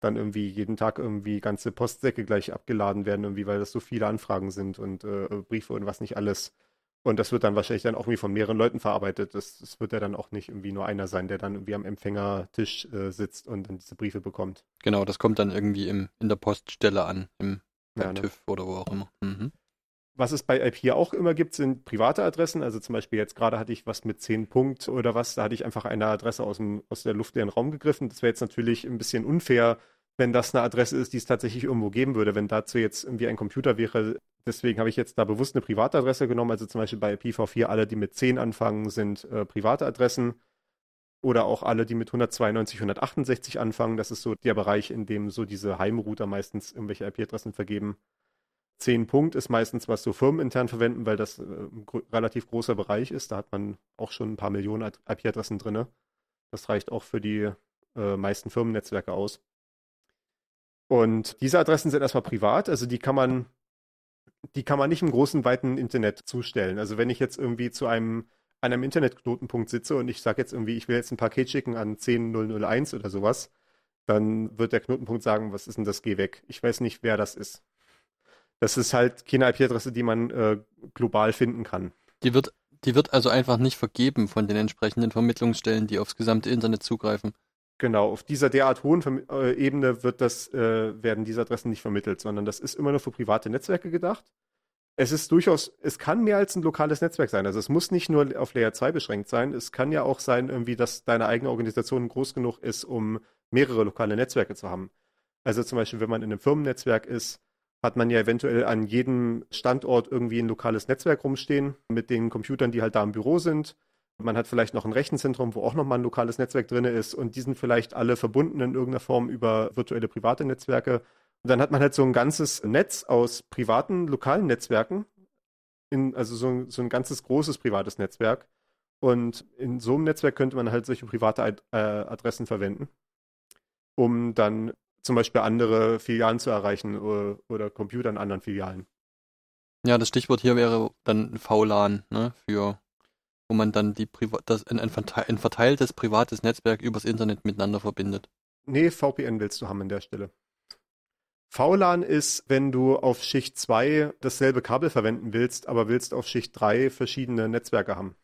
dann irgendwie jeden Tag irgendwie ganze Postsäcke gleich abgeladen werden, irgendwie, weil das so viele Anfragen sind und äh, Briefe und was nicht alles. Und das wird dann wahrscheinlich dann auch irgendwie von mehreren Leuten verarbeitet. Das, das wird ja dann auch nicht irgendwie nur einer sein, der dann irgendwie am Empfängertisch äh, sitzt und dann diese Briefe bekommt. Genau, das kommt dann irgendwie im, in der Poststelle an, im Ja, ne? TÜV oder wo auch immer. Mhm. Was es bei IP auch immer gibt, sind private Adressen. Also zum Beispiel jetzt gerade hatte ich was mit 10 Punkt oder was, da hatte ich einfach eine Adresse aus, dem, aus der luftleeren Raum gegriffen. Das wäre jetzt natürlich ein bisschen unfair, wenn das eine Adresse ist, die es tatsächlich irgendwo geben würde. Wenn dazu jetzt irgendwie ein Computer wäre, deswegen habe ich jetzt da bewusst eine private Adresse genommen. Also zum Beispiel bei IPv4 alle, die mit 10 anfangen, sind äh, private Adressen. Oder auch alle, die mit 192, 168 anfangen. Das ist so der Bereich, in dem so diese Heimrouter meistens irgendwelche IP-Adressen vergeben. 10 Punkt ist meistens, was so firmenintern verwenden, weil das äh, ein gro relativ großer Bereich ist. Da hat man auch schon ein paar Millionen IP-Adressen drin. Das reicht auch für die äh, meisten Firmennetzwerke aus. Und diese Adressen sind erstmal privat, also die kann man, die kann man nicht im großen, weiten Internet zustellen. Also wenn ich jetzt irgendwie zu einem, an einem Internetknotenpunkt sitze und ich sage jetzt irgendwie, ich will jetzt ein Paket schicken an 10001 oder sowas, dann wird der Knotenpunkt sagen, was ist denn das, geh weg. Ich weiß nicht, wer das ist. Das ist halt keine IP-Adresse, die man äh, global finden kann. Die wird, die wird also einfach nicht vergeben von den entsprechenden Vermittlungsstellen, die aufs gesamte Internet zugreifen. Genau, auf dieser derart hohen Verm äh, Ebene wird das, äh, werden diese Adressen nicht vermittelt, sondern das ist immer nur für private Netzwerke gedacht. Es ist durchaus, es kann mehr als ein lokales Netzwerk sein. Also es muss nicht nur auf Layer 2 beschränkt sein. Es kann ja auch sein, irgendwie, dass deine eigene Organisation groß genug ist, um mehrere lokale Netzwerke zu haben. Also zum Beispiel, wenn man in einem Firmennetzwerk ist, hat man ja eventuell an jedem Standort irgendwie ein lokales Netzwerk rumstehen mit den Computern, die halt da im Büro sind. Man hat vielleicht noch ein Rechenzentrum, wo auch nochmal ein lokales Netzwerk drin ist und die sind vielleicht alle verbunden in irgendeiner Form über virtuelle private Netzwerke. Und dann hat man halt so ein ganzes Netz aus privaten, lokalen Netzwerken, in, also so, so ein ganzes großes privates Netzwerk. Und in so einem Netzwerk könnte man halt solche private Ad äh, Adressen verwenden, um dann zum Beispiel andere Filialen zu erreichen oder, oder Computer in anderen Filialen. Ja, das Stichwort hier wäre dann VLAN, ne, für wo man dann die Priva das, ein, ein, verteiltes privates Netzwerk übers Internet miteinander verbindet. Nee, VPN willst du haben an der Stelle. VLAN ist, wenn du auf Schicht 2 dasselbe Kabel verwenden willst, aber willst auf Schicht 3 verschiedene Netzwerke haben.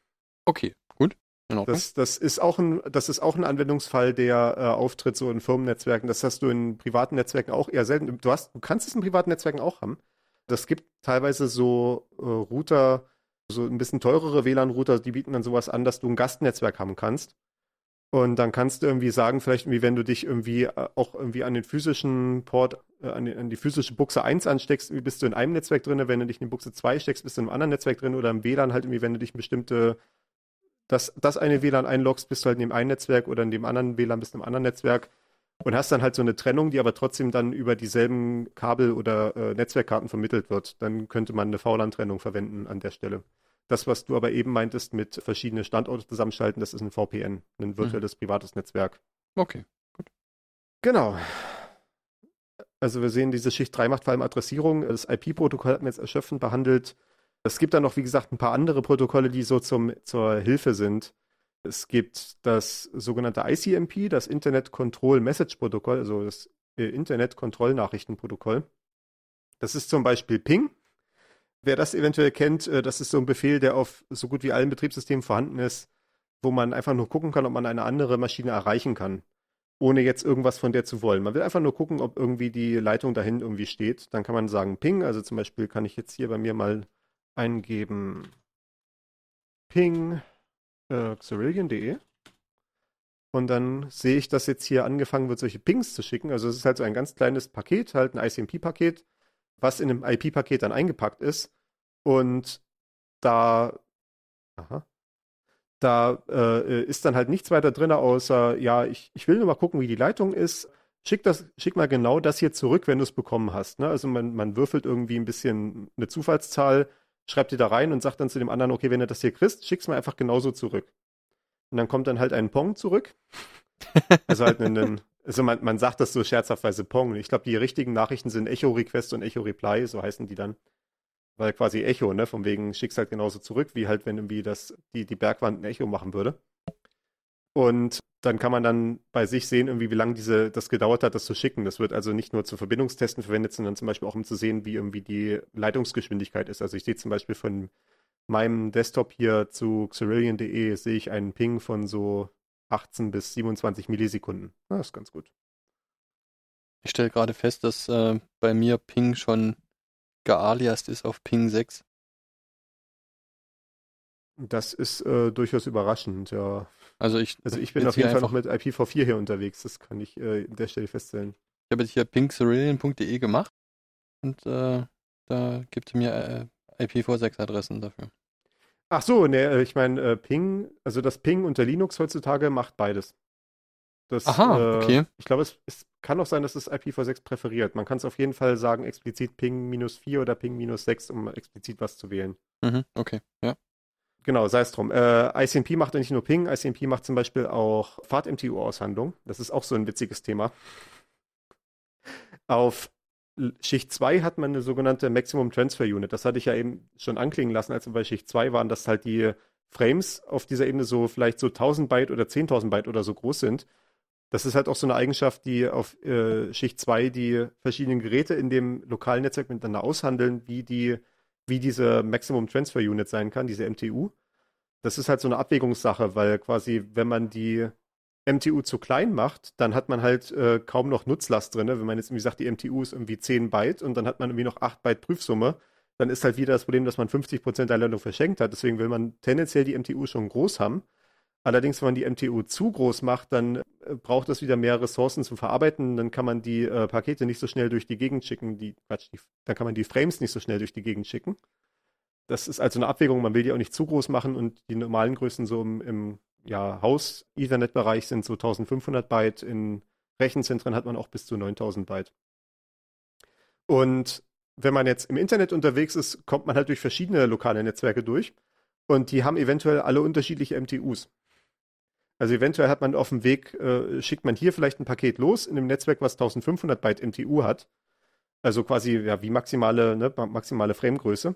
Okay, gut. Das, das, ist auch ein, das ist auch ein Anwendungsfall, der äh, auftritt so in Firmennetzwerken. Das hast du in privaten Netzwerken auch eher selten. Du, hast, du kannst es in privaten Netzwerken auch haben. Das gibt teilweise so äh, Router, so ein bisschen teurere WLAN-Router, die bieten dann sowas an, dass du ein Gastnetzwerk haben kannst. Und dann kannst du irgendwie sagen, vielleicht irgendwie, wenn du dich irgendwie äh, auch irgendwie an den physischen Port, äh, an, die, an, die, physische Buchse 1 ansteckst, bist du in einem Netzwerk drin, wenn du dich in die Buchse 2 steckst, bist du in einem anderen Netzwerk drin oder im WLAN halt irgendwie, wenn du dich in bestimmte das, das eine WLAN einloggst, bist du halt in dem einen Netzwerk oder in dem anderen WLAN bist du im anderen Netzwerk und hast dann halt so eine Trennung, die aber trotzdem dann über dieselben Kabel oder äh, Netzwerkkarten vermittelt wird. Dann könnte man eine VLAN-Trennung verwenden an der Stelle. Das, was du aber eben meintest mit verschiedene Standorte zusammenschalten, das ist ein VPN, ein virtuelles mhm. privates Netzwerk. Okay, gut. Genau. Also wir sehen, diese Schicht 3 macht vor allem Adressierung. Das IP-Protokoll hat man jetzt erschöpfend behandelt. Es gibt dann noch, wie gesagt, ein paar andere Protokolle, die so zum, zur Hilfe sind. Es gibt das sogenannte ICMP, das Internet Control Message Protokoll, also das äh, Internet Kontrollnachrichtenprotokoll. Das ist zum Beispiel Ping. Wer das eventuell kennt, äh, das ist so ein Befehl, der auf so gut wie allen Betriebssystemen vorhanden ist, wo man einfach nur gucken kann, ob man eine andere Maschine erreichen kann, ohne jetzt irgendwas von der zu wollen. Man will einfach nur gucken, ob irgendwie die Leitung dahin irgendwie steht. Dann kann man sagen Ping, also zum Beispiel kann ich jetzt hier bei mir mal eingeben ping äh, xerillion.de und dann sehe ich, dass jetzt hier angefangen wird, solche Pings zu schicken. Also es ist halt so ein ganz kleines Paket, halt ein ICMP-Paket, was in einem IP-Paket dann eingepackt ist. Und da, aha, da äh, ist dann halt nichts weiter drin, außer, ja, ich, ich will nur mal gucken, wie die Leitung ist. Schick, das, schick mal genau das hier zurück, wenn du es bekommen hast. Ne? Also man, man würfelt irgendwie ein bisschen eine Zufallszahl, schreibt die da rein und sagt dann zu dem anderen, okay, wenn du das hier kriegst, schick's mir einfach genauso zurück. Und dann kommt dann halt ein Pong zurück. also halt einen, also man, man sagt das so scherzhaftweise Pong. Ich glaube, die richtigen Nachrichten sind Echo Request und Echo Reply, so heißen die dann. weil quasi Echo, ne, von wegen schickst halt genauso zurück, wie halt, wenn irgendwie das, die, die Bergwand ein Echo machen würde. Und dann kann man dann bei sich sehen, irgendwie, wie lange diese, das gedauert hat, das zu schicken. Das wird also nicht nur zu Verbindungstesten verwendet, sondern zum Beispiel auch, um zu sehen, wie irgendwie die Leitungsgeschwindigkeit ist. Also ich sehe zum Beispiel von meinem Desktop hier zu Xerillion.de sehe ich einen Ping von so 18 bis 27 Millisekunden. Das ist ganz gut. Ich stelle gerade fest, dass äh, bei mir Ping schon gealiast ist auf Ping 6. Das ist äh, durchaus überraschend, ja. Also ich, also ich bin auf jeden Fall noch mit IPv4 hier unterwegs, das kann ich äh, an der Stelle feststellen. Ich habe jetzt hier pingcerillion.de gemacht und äh, da gibt es mir äh, IPv6-Adressen dafür. Ach so, ne, äh, ich meine, äh, Ping, also das Ping unter Linux heutzutage macht beides. Das, Aha, äh, okay. Ich glaube, es, es, kann auch sein, dass es IPv6 präferiert. Man kann es auf jeden Fall sagen, explizit Ping minus 4 oder Ping minus 6, um explizit was zu wählen. Mhm, okay, ja. Genau, sei es drum. Äh, ICMP macht ja nicht nur Ping, ICMP macht zum Beispiel auch Fahrt-MTU-Aushandlung. Das ist auch so ein witziges Thema. Auf Schicht 2 hat man eine sogenannte Maximum Transfer Unit. Das hatte ich ja eben schon anklingen lassen, als wir bei Schicht 2 waren, dass halt die Frames auf dieser Ebene so vielleicht so 1000 Byte oder 10.000 Byte oder so groß sind. Das ist halt auch so eine Eigenschaft, die auf äh, Schicht 2 die verschiedenen Geräte in dem lokalen Netzwerk miteinander aushandeln, wie die, wie diese Maximum Transfer Unit sein kann, diese MTU. Das ist halt so eine Abwägungssache, weil quasi, wenn man die MTU zu klein macht, dann hat man halt äh, kaum noch Nutzlast drin. Wenn man jetzt irgendwie sagt, die MTU ist irgendwie 10 Byte und dann hat man irgendwie noch 8 Byte Prüfsumme, dann ist halt wieder das Problem, dass man 50% der Ladung verschenkt hat. Deswegen will man tendenziell die MTU schon groß haben. Allerdings, wenn man die MTU zu groß macht, dann äh, braucht es wieder mehr Ressourcen zum Verarbeiten. Dann kann man die äh, Pakete nicht so schnell durch die Gegend schicken. Die, Quatsch, die, dann kann man die Frames nicht so schnell durch die Gegend schicken. Das ist also eine Abwägung. Man will die auch nicht zu groß machen und die normalen Größen so im, im ja, Haus-Ethernet-Bereich sind so 1500 Byte. In Rechenzentren hat man auch bis zu 9000 Byte. Und wenn man jetzt im Internet unterwegs ist, kommt man halt durch verschiedene lokale Netzwerke durch. Und die haben eventuell alle unterschiedliche MTUs. Also eventuell hat man auf dem Weg, äh, schickt man hier vielleicht ein Paket los in einem Netzwerk, was 1500 Byte MTU hat. Also quasi ja, wie maximale, ne, maximale Framegröße.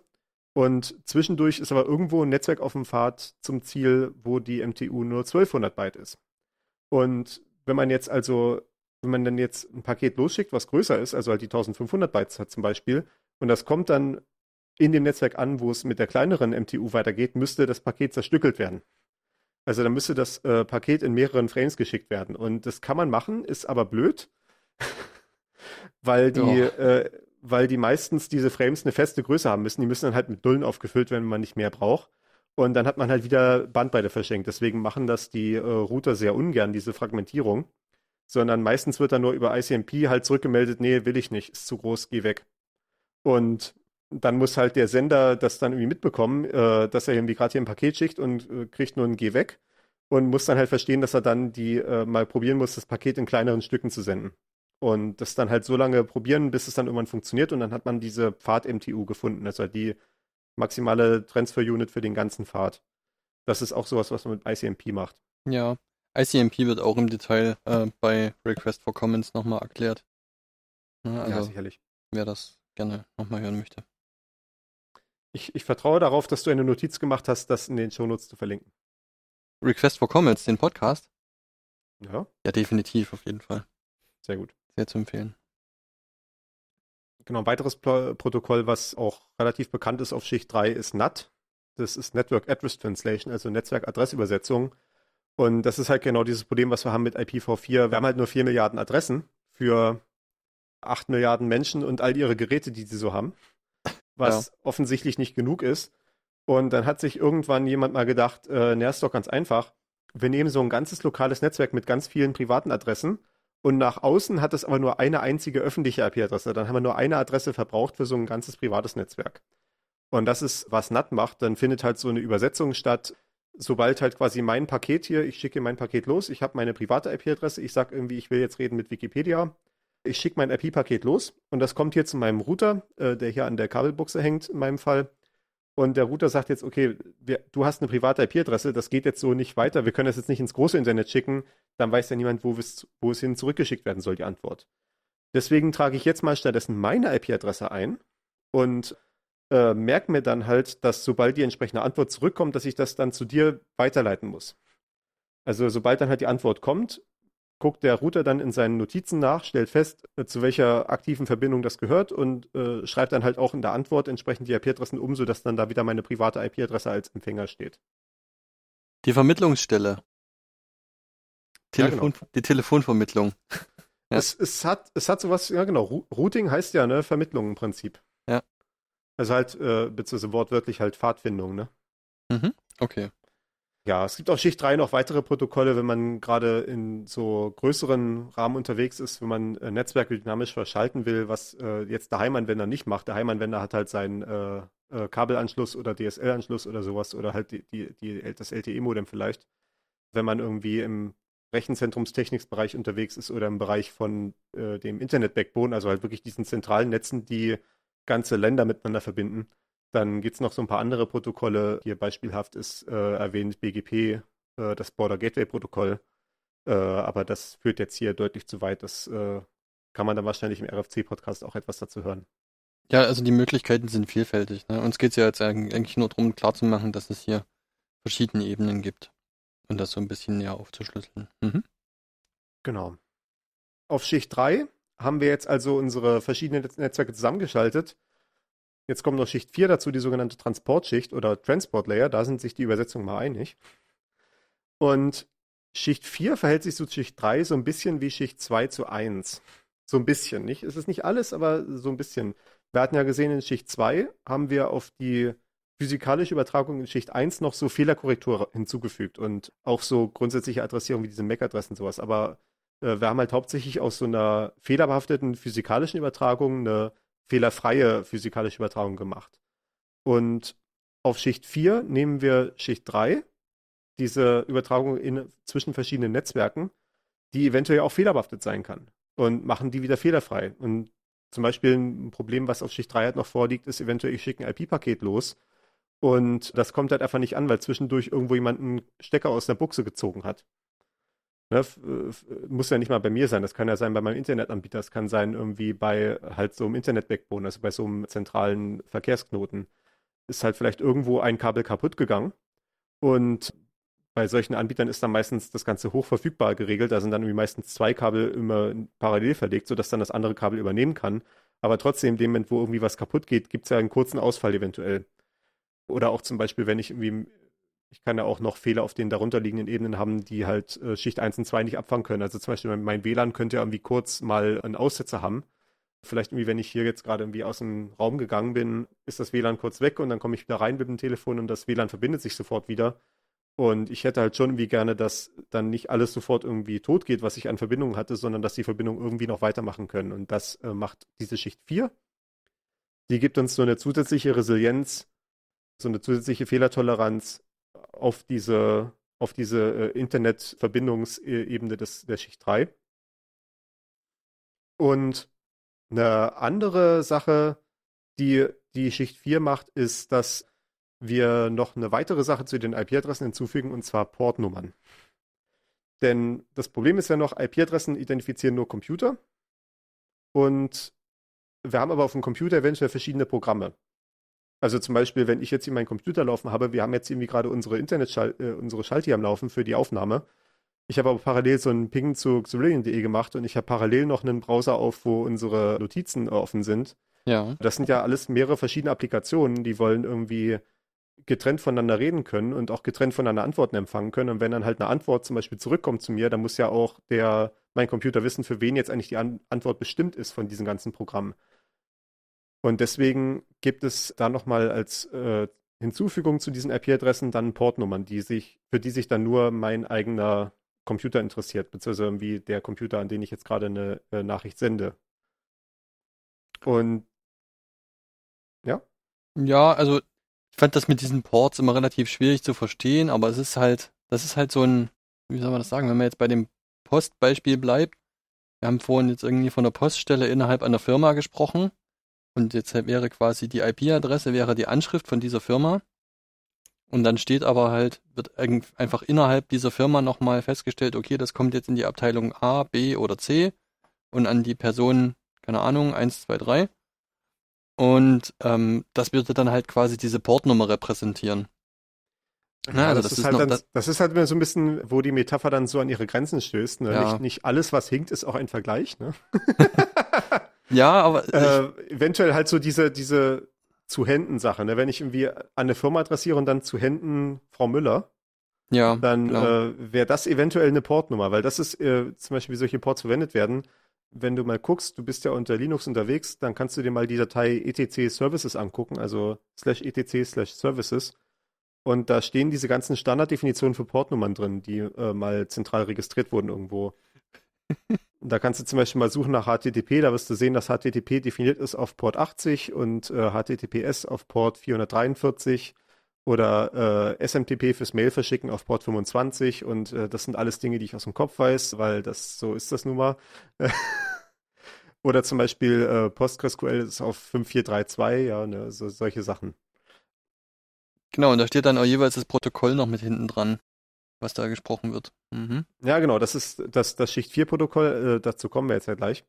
Und zwischendurch ist aber irgendwo ein Netzwerk auf dem Pfad zum Ziel, wo die MTU nur 1200 Byte ist. Und wenn man jetzt also, wenn man dann jetzt ein Paket losschickt, was größer ist, also halt die 1500 Bytes hat zum Beispiel, und das kommt dann in dem Netzwerk an, wo es mit der kleineren MTU weitergeht, müsste das Paket zerstückelt werden. Also dann müsste das äh, Paket in mehreren Frames geschickt werden. Und das kann man machen, ist aber blöd, weil die, äh, weil die meistens diese Frames eine feste Größe haben müssen. Die müssen dann halt mit Nullen aufgefüllt werden, wenn man nicht mehr braucht. Und dann hat man halt wieder Bandbreite verschenkt. Deswegen machen das die äh, Router sehr ungern, diese Fragmentierung. Sondern meistens wird dann nur über ICMP halt zurückgemeldet, nee, will ich nicht, ist zu groß, geh weg. Und dann muss halt der Sender das dann irgendwie mitbekommen, äh, dass er irgendwie gerade hier ein Paket schickt und äh, kriegt nur ein Geh weg und muss dann halt verstehen, dass er dann die äh, mal probieren muss, das Paket in kleineren Stücken zu senden. Und das dann halt so lange probieren, bis es dann irgendwann funktioniert und dann hat man diese Pfad-MTU gefunden, also die maximale Transfer-Unit für den ganzen Pfad. Das ist auch sowas, was man mit ICMP macht. Ja, ICMP wird auch im Detail äh, bei Request for Comments nochmal erklärt. Also, ja, sicherlich. Wer das gerne nochmal hören möchte. Ich, ich vertraue darauf, dass du eine Notiz gemacht hast, das in den Shownotes zu verlinken. Request for Comments, den Podcast? Ja. Ja, definitiv, auf jeden Fall. Sehr gut. Sehr zu empfehlen. Genau, ein weiteres Pro Protokoll, was auch relativ bekannt ist auf Schicht 3, ist NAT. Das ist Network Address Translation, also Netzwerkadressübersetzung. Und das ist halt genau dieses Problem, was wir haben mit IPv4. Wir haben halt nur 4 Milliarden Adressen für 8 Milliarden Menschen und all ihre Geräte, die sie so haben was ja. offensichtlich nicht genug ist. Und dann hat sich irgendwann jemand mal gedacht, äh, na, ist doch ganz einfach. Wir nehmen so ein ganzes lokales Netzwerk mit ganz vielen privaten Adressen und nach außen hat es aber nur eine einzige öffentliche IP-Adresse. Dann haben wir nur eine Adresse verbraucht für so ein ganzes privates Netzwerk. Und das ist, was NAT macht. Dann findet halt so eine Übersetzung statt. Sobald halt quasi mein Paket hier, ich schicke mein Paket los, ich habe meine private IP-Adresse, ich sage irgendwie, ich will jetzt reden mit Wikipedia, ich schicke mein IP-Paket los und das kommt hier zu meinem Router, äh, der hier an der Kabelbuchse hängt in meinem Fall. Und der Router sagt jetzt, okay, wir, du hast eine private IP-Adresse, das geht jetzt so nicht weiter, wir können das jetzt nicht ins große Internet schicken, dann weiß ja niemand, wo, wo es hin zurückgeschickt werden soll, die Antwort. Deswegen trage ich jetzt mal stattdessen meine IP-Adresse ein und äh, merke mir dann halt, dass sobald die entsprechende Antwort zurückkommt, dass ich das dann zu dir weiterleiten muss. Also sobald dann halt die Antwort kommt, guckt der Router dann in seinen Notizen nach, stellt fest, äh, zu welcher aktiven Verbindung das gehört und äh, schreibt dann halt auch in der Antwort entsprechend die IP-Adressen um, sodass dann da wieder meine private IP-Adresse als Empfänger steht. Die Vermittlungsstelle. Telefon, Ja, genau. Die Telefonvermittlung. Ja. Es, es, hat, es hat sowas, ja genau, Routing heißt ja, ne, Vermittlung im Prinzip. Ja. Also halt, äh, beziehungsweise wortwörtlich halt Pfadfindung, ne? Mhm. Okay. Ja, es gibt auf Schicht 3 noch weitere Protokolle, wenn man gerade in so größeren Rahmen unterwegs ist, wenn man äh, Netzwerke dynamisch verschalten will, was äh, jetzt der Heimanwender nicht macht. Der Heimanwender hat halt seinen äh, äh, Kabelanschluss oder DSL-Anschluss oder sowas oder halt die, die, die, das LTE-Modem vielleicht. Wenn man irgendwie im Rechenzentrumstechniksbereich unterwegs ist oder im Bereich von äh, dem Internet-Backbone, also halt wirklich diesen zentralen Netzen, die ganze Länder miteinander verbinden, dann gibt es noch so ein paar andere Protokolle. Hier beispielhaft ist äh, erwähnt BGP, äh, das Border Gateway Protokoll. Äh, aber das führt jetzt hier deutlich zu weit. Das äh, kann man dann wahrscheinlich im RFC-Podcast auch etwas dazu hören. Ja, also die Möglichkeiten sind vielfältig. Ne? Uns geht's ja jetzt eigentlich nur darum, klarzumachen, dass es hier verschiedene Ebenen gibt. Und das so ein bisschen näher aufzuschlüsseln. Mhm. Genau. Auf Schicht 3 haben wir jetzt also unsere verschiedenen Netz- Netzwerke zusammengeschaltet. Jetzt kommt noch Schicht 4 dazu, die sogenannte Transportschicht oder Transport Layer. Da sind sich die Übersetzungen mal einig. Und Schicht 4 verhält sich zu Schicht 3 so ein bisschen wie Schicht 2 zu 1. So ein bisschen, nicht? Es ist nicht alles, aber so ein bisschen. Wir hatten ja gesehen, in Schicht 2 haben wir auf die physikalische Übertragung in Schicht 1 noch so Fehlerkorrektur hinzugefügt und auch so grundsätzliche Adressierung wie diese MAC-Adressen sowas. Aber äh, wir haben halt hauptsächlich aus so einer fehlerbehafteten physikalischen Übertragung eine fehlerfreie physikalische Übertragung gemacht. Und auf Schicht 4 nehmen wir Schicht 3, diese Übertragung in, zwischen verschiedenen Netzwerken, die eventuell auch fehlerbehaftet sein kann und machen die wieder fehlerfrei. Und zum Beispiel ein Problem, was auf Schicht 3 halt noch vorliegt, ist eventuell, ich schicke ein IP-Paket los und das kommt halt einfach nicht an, weil zwischendurch irgendwo jemand einen Stecker aus der Buchse gezogen hat. Ne, muss ja nicht mal bei mir sein, das kann ja sein bei meinem Internetanbieter, das kann sein irgendwie bei halt so einem Internet-Backbone, also bei so einem zentralen Verkehrsknoten. Ist halt vielleicht irgendwo ein Kabel kaputt gegangen und bei solchen Anbietern ist dann meistens das Ganze hochverfügbar geregelt. Da sind dann irgendwie meistens zwei Kabel immer parallel verlegt, sodass dann das andere Kabel übernehmen kann. Aber trotzdem, in dem Moment, wo irgendwie was kaputt geht, gibt es ja einen kurzen Ausfall eventuell. Oder auch zum Beispiel, wenn ich irgendwie, ich kann ja auch noch Fehler auf den darunterliegenden Ebenen haben, die halt äh, Schicht 1 und 2 nicht abfangen können. Also zum Beispiel mein, WLAN könnte ja irgendwie kurz mal einen Aussetzer haben. Vielleicht irgendwie, wenn ich hier jetzt gerade irgendwie aus dem Raum gegangen bin, ist das WLAN kurz weg und dann komme ich wieder rein mit dem Telefon und das WLAN verbindet sich sofort wieder. Und ich hätte halt schon irgendwie gerne, dass dann nicht alles sofort irgendwie tot geht, was ich an Verbindungen hatte, sondern dass die Verbindungen irgendwie noch weitermachen können. Und das äh, macht diese Schicht 4. Die gibt uns so eine zusätzliche Resilienz, so eine zusätzliche Fehlertoleranz auf diese, auf diese äh, Internetverbindungsebene des, der Schicht 3. Und eine andere Sache, die die Schicht 4 macht, ist, dass wir noch eine weitere Sache zu den IP-Adressen hinzufügen, und zwar Portnummern. Denn das Problem ist ja noch, IP-Adressen identifizieren nur Computer. Und wir haben aber auf dem Computer eventuell verschiedene Programme. Also zum Beispiel, wenn ich jetzt hier meinen Computer laufen habe, wir haben jetzt irgendwie gerade unsere Internet äh, unsere Schalti am Laufen für die Aufnahme. Ich habe aber parallel so einen Ping zu Xerillion.de gemacht und ich habe parallel noch einen Browser auf, wo unsere Notizen offen sind. Ja. Das sind ja alles mehrere verschiedene Applikationen, die wollen irgendwie getrennt voneinander reden können und auch getrennt voneinander Antworten empfangen können. Und wenn dann halt eine Antwort zum Beispiel zurückkommt zu mir, dann muss ja auch der, mein Computer wissen, für wen jetzt eigentlich die An Antwort bestimmt ist von diesen ganzen Programmen. Und deswegen gibt es da nochmal als äh, Hinzufügung zu diesen IP-Adressen dann Portnummern, die sich, für die sich dann nur mein eigener Computer interessiert, beziehungsweise irgendwie der Computer, an den ich jetzt gerade eine äh, Nachricht sende. Und ja, Ja, also ich fand das mit diesen Ports immer relativ schwierig zu verstehen, aber es ist halt, das ist halt so ein, wie soll man das sagen, wenn man jetzt bei dem Postbeispiel bleibt, wir haben vorhin jetzt irgendwie von der Poststelle innerhalb einer Firma gesprochen und jetzt wäre quasi die IP-Adresse, wäre die Anschrift von dieser Firma und dann steht aber halt, wird einfach innerhalb dieser Firma nochmal festgestellt, okay, das kommt jetzt in die Abteilung A, B oder C und an die Person, keine Ahnung, 1, 2, 3. Und ähm, das würde dann halt quasi diese Portnummer repräsentieren. Ja, also das, das, ist halt dann, das, das, ist halt immer so ein bisschen, wo die Metapher dann so an ihre Grenzen stößt. Ne? Ja. Nicht, nicht, alles, was hinkt, ist auch ein Vergleich. Ne? ja, aber äh, eventuell halt so diese diese zu Händen Sache. Ne? Wenn ich irgendwie an eine Firma adressiere und dann zu Händen Frau Müller, ja, dann genau. äh, wäre das eventuell eine Portnummer, weil das ist äh, zum Beispiel, wie solche Ports verwendet werden. Wenn du mal guckst, du bist ja unter Linux unterwegs, dann kannst du dir mal die Datei etc services angucken, also slash etc slash services. Und da stehen diese ganzen Standarddefinitionen für Portnummern drin, die äh, mal zentral registriert wurden irgendwo. da kannst du zum Beispiel mal suchen nach HTTP, da wirst du sehen, dass HTTP definiert ist auf Port 80 und äh, HTTPS auf Port 443 oder äh, SMTP fürs Mail verschicken auf Port 25 und äh, das sind alles Dinge, die ich aus dem Kopf weiß, weil das so ist das nun mal. oder zum Beispiel äh, PostgreSQL ist auf 5432, ja, ne, so, solche Sachen. Genau, und da steht dann auch jeweils das Protokoll noch mit hinten dran, was da gesprochen wird. Mhm. Ja, genau, das ist das, das Schicht 4 Protokoll, äh, dazu kommen wir jetzt ja gleich.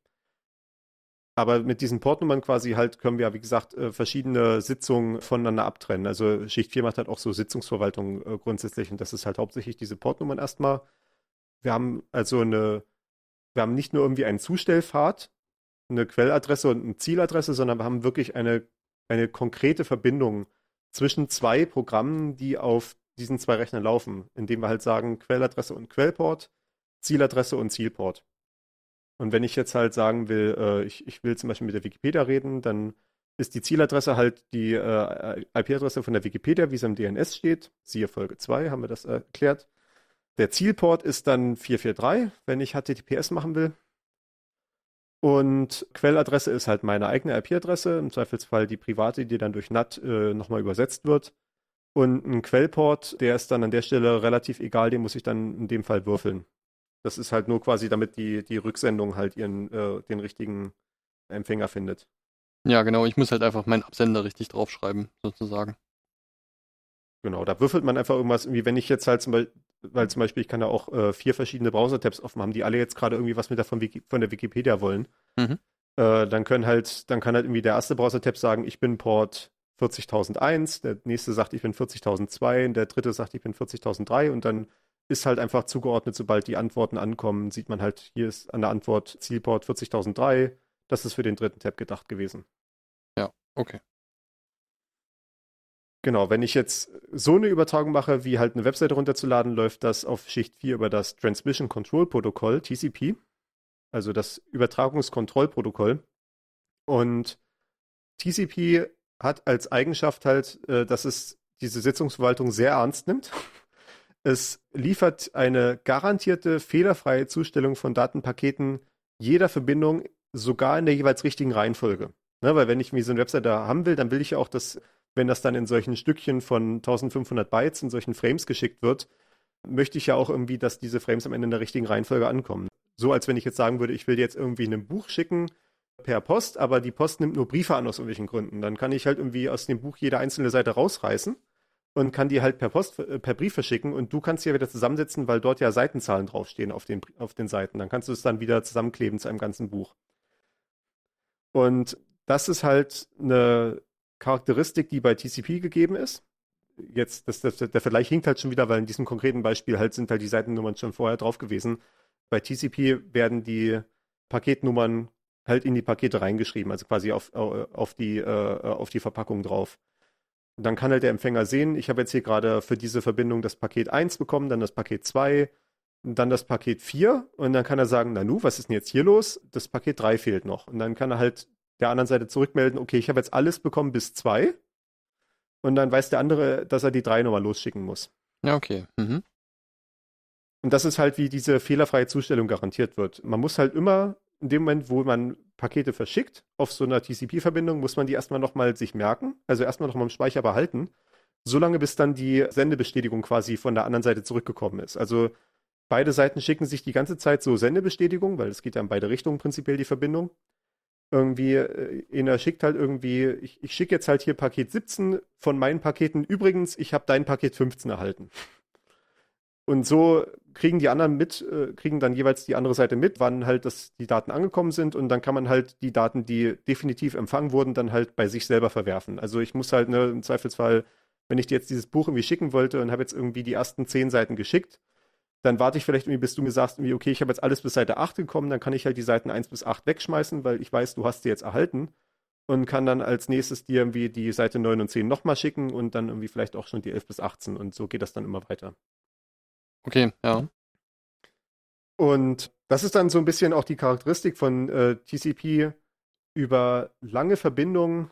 Aber mit diesen Portnummern quasi halt können wir, wie gesagt, äh, verschiedene Sitzungen voneinander abtrennen. Also Schicht 4 macht halt auch so Sitzungsverwaltung äh, grundsätzlich und das ist halt hauptsächlich diese Portnummern erstmal. Wir haben also eine, wir haben nicht nur irgendwie einen Zustellpfad, eine Quelladresse und eine Zieladresse, sondern wir haben wirklich eine, eine konkrete Verbindung zwischen zwei Programmen, die auf diesen zwei Rechnern laufen, indem wir halt sagen Quelladresse und Quellport, Zieladresse und Zielport. Und wenn ich jetzt halt sagen will, äh, ich, ich will zum Beispiel mit der Wikipedia reden, dann ist die Zieladresse halt die äh, IP-Adresse von der Wikipedia, wie es im DNS steht. Siehe Folge 2, haben wir das erklärt. Der Zielport ist dann 443, wenn ich HTTPS machen will. Und Quelladresse ist halt meine eigene IP-Adresse, im Zweifelsfall die private, die dann durch NAT äh, nochmal übersetzt wird. Und ein Quellport, der ist dann an der Stelle relativ egal, den muss ich dann in dem Fall würfeln. Das ist halt nur quasi, damit die, die Rücksendung halt ihren, äh, den richtigen Empfänger findet. Ja, genau. Ich muss halt einfach meinen Absender richtig draufschreiben, sozusagen. Genau, da würfelt man einfach irgendwas, irgendwie, wenn ich jetzt halt zum Beispiel, weil zum Beispiel ich kann da auch äh, vier verschiedene Browser-Tabs offen haben, die alle jetzt gerade irgendwie was mit der von, Wiki, von der Wikipedia wollen. Mhm. Äh, dann können halt, dann kann halt irgendwie der erste Browser-Tab sagen, ich bin Port 40.001, der nächste sagt, ich bin 40.002, der dritte sagt, ich bin 40.003 und dann ist halt einfach zugeordnet, sobald die Antworten ankommen, sieht man halt, hier ist an der Antwort Zielport 40.003, das ist für den dritten Tab gedacht gewesen. Ja, okay. Genau, wenn ich jetzt so eine Übertragung mache, wie halt eine Webseite runterzuladen, läuft das auf Schicht 4 über das Transmission Control Protokoll, TCP, also das Übertragungskontrollprotokoll. Und TCP hat als Eigenschaft halt, äh, dass es diese Sitzungsverwaltung sehr ernst nimmt. Es liefert eine garantierte fehlerfreie Zustellung von Datenpaketen jeder Verbindung, sogar in der jeweils richtigen Reihenfolge. Ne, weil wenn ich mir so eine Webseite haben will, dann will ich ja auch, dass wenn das dann in solchen Stückchen von 1500 Bytes, in solchen Frames geschickt wird, möchte ich ja auch irgendwie, dass diese Frames am Ende in der richtigen Reihenfolge ankommen. So als wenn ich jetzt sagen würde, ich will jetzt irgendwie ein Buch schicken per Post, aber die Post nimmt nur Briefe an aus irgendwelchen Gründen. Dann kann ich halt irgendwie aus dem Buch jede einzelne Seite rausreißen und kann die halt per Post, äh, per Brief verschicken und du kannst sie ja wieder zusammensetzen, weil dort ja Seitenzahlen draufstehen auf den, auf den Seiten. Dann kannst du es dann wieder zusammenkleben zu einem ganzen Buch. Und das ist halt eine Charakteristik, die bei TCP gegeben ist. Jetzt, das, das, der Vergleich hinkt halt schon wieder, weil in diesem konkreten Beispiel halt sind halt die Seitennummern schon vorher drauf gewesen. Bei TCP werden die Paketnummern halt in die Pakete reingeschrieben, also quasi auf, auf, die, äh, auf die Verpackung drauf. Und dann kann halt der Empfänger sehen, ich habe jetzt hier gerade für diese Verbindung das Paket 1 bekommen, dann das Paket 2, dann das Paket 4 und dann kann er sagen, na nu, was ist denn jetzt hier los? Das Paket 3 fehlt noch. Und dann kann er halt der anderen Seite zurückmelden, okay, ich habe jetzt alles bekommen bis 2 und dann weiß der andere, dass er die 3 nochmal losschicken muss. Ja, okay. Mhm. Und das ist halt, wie diese fehlerfreie Zustellung garantiert wird. Man muss halt immer in dem Moment, wo man Pakete verschickt auf so einer TCP-Verbindung, muss man die erstmal nochmal sich merken, also erstmal nochmal im Speicher behalten, solange bis dann die Sendebestätigung quasi von der anderen Seite zurückgekommen ist. Also beide Seiten schicken sich die ganze Zeit so Sendebestätigung, weil es geht ja in beide Richtungen prinzipiell die Verbindung. Irgendwie, äh, einer schickt halt irgendwie, ich, ich schicke jetzt halt hier Paket 17 von meinen Paketen. Übrigens, ich habe dein Paket 15 erhalten. Und so kriegen die anderen mit, äh, kriegen dann jeweils die andere Seite mit, wann halt das, die Daten angekommen sind und dann kann man halt die Daten, die definitiv empfangen wurden, dann halt bei sich selber verwerfen. Also ich muss halt ne, im Zweifelsfall, wenn ich dir jetzt dieses Buch irgendwie schicken wollte und habe jetzt irgendwie die ersten zehn Seiten geschickt, dann warte ich vielleicht irgendwie, bis du mir sagst, irgendwie, okay, ich habe jetzt alles bis Seite 8 gekommen, dann kann ich halt die Seiten 1 bis 8 wegschmeißen, weil ich weiß, du hast sie jetzt erhalten und kann dann als nächstes dir irgendwie die Seite 9 und 10 nochmal schicken und dann irgendwie vielleicht auch schon die 11 bis 18 und so geht das dann immer weiter. Okay, ja. Und das ist dann so ein bisschen auch die Charakteristik von äh, TCP über lange Verbindungen.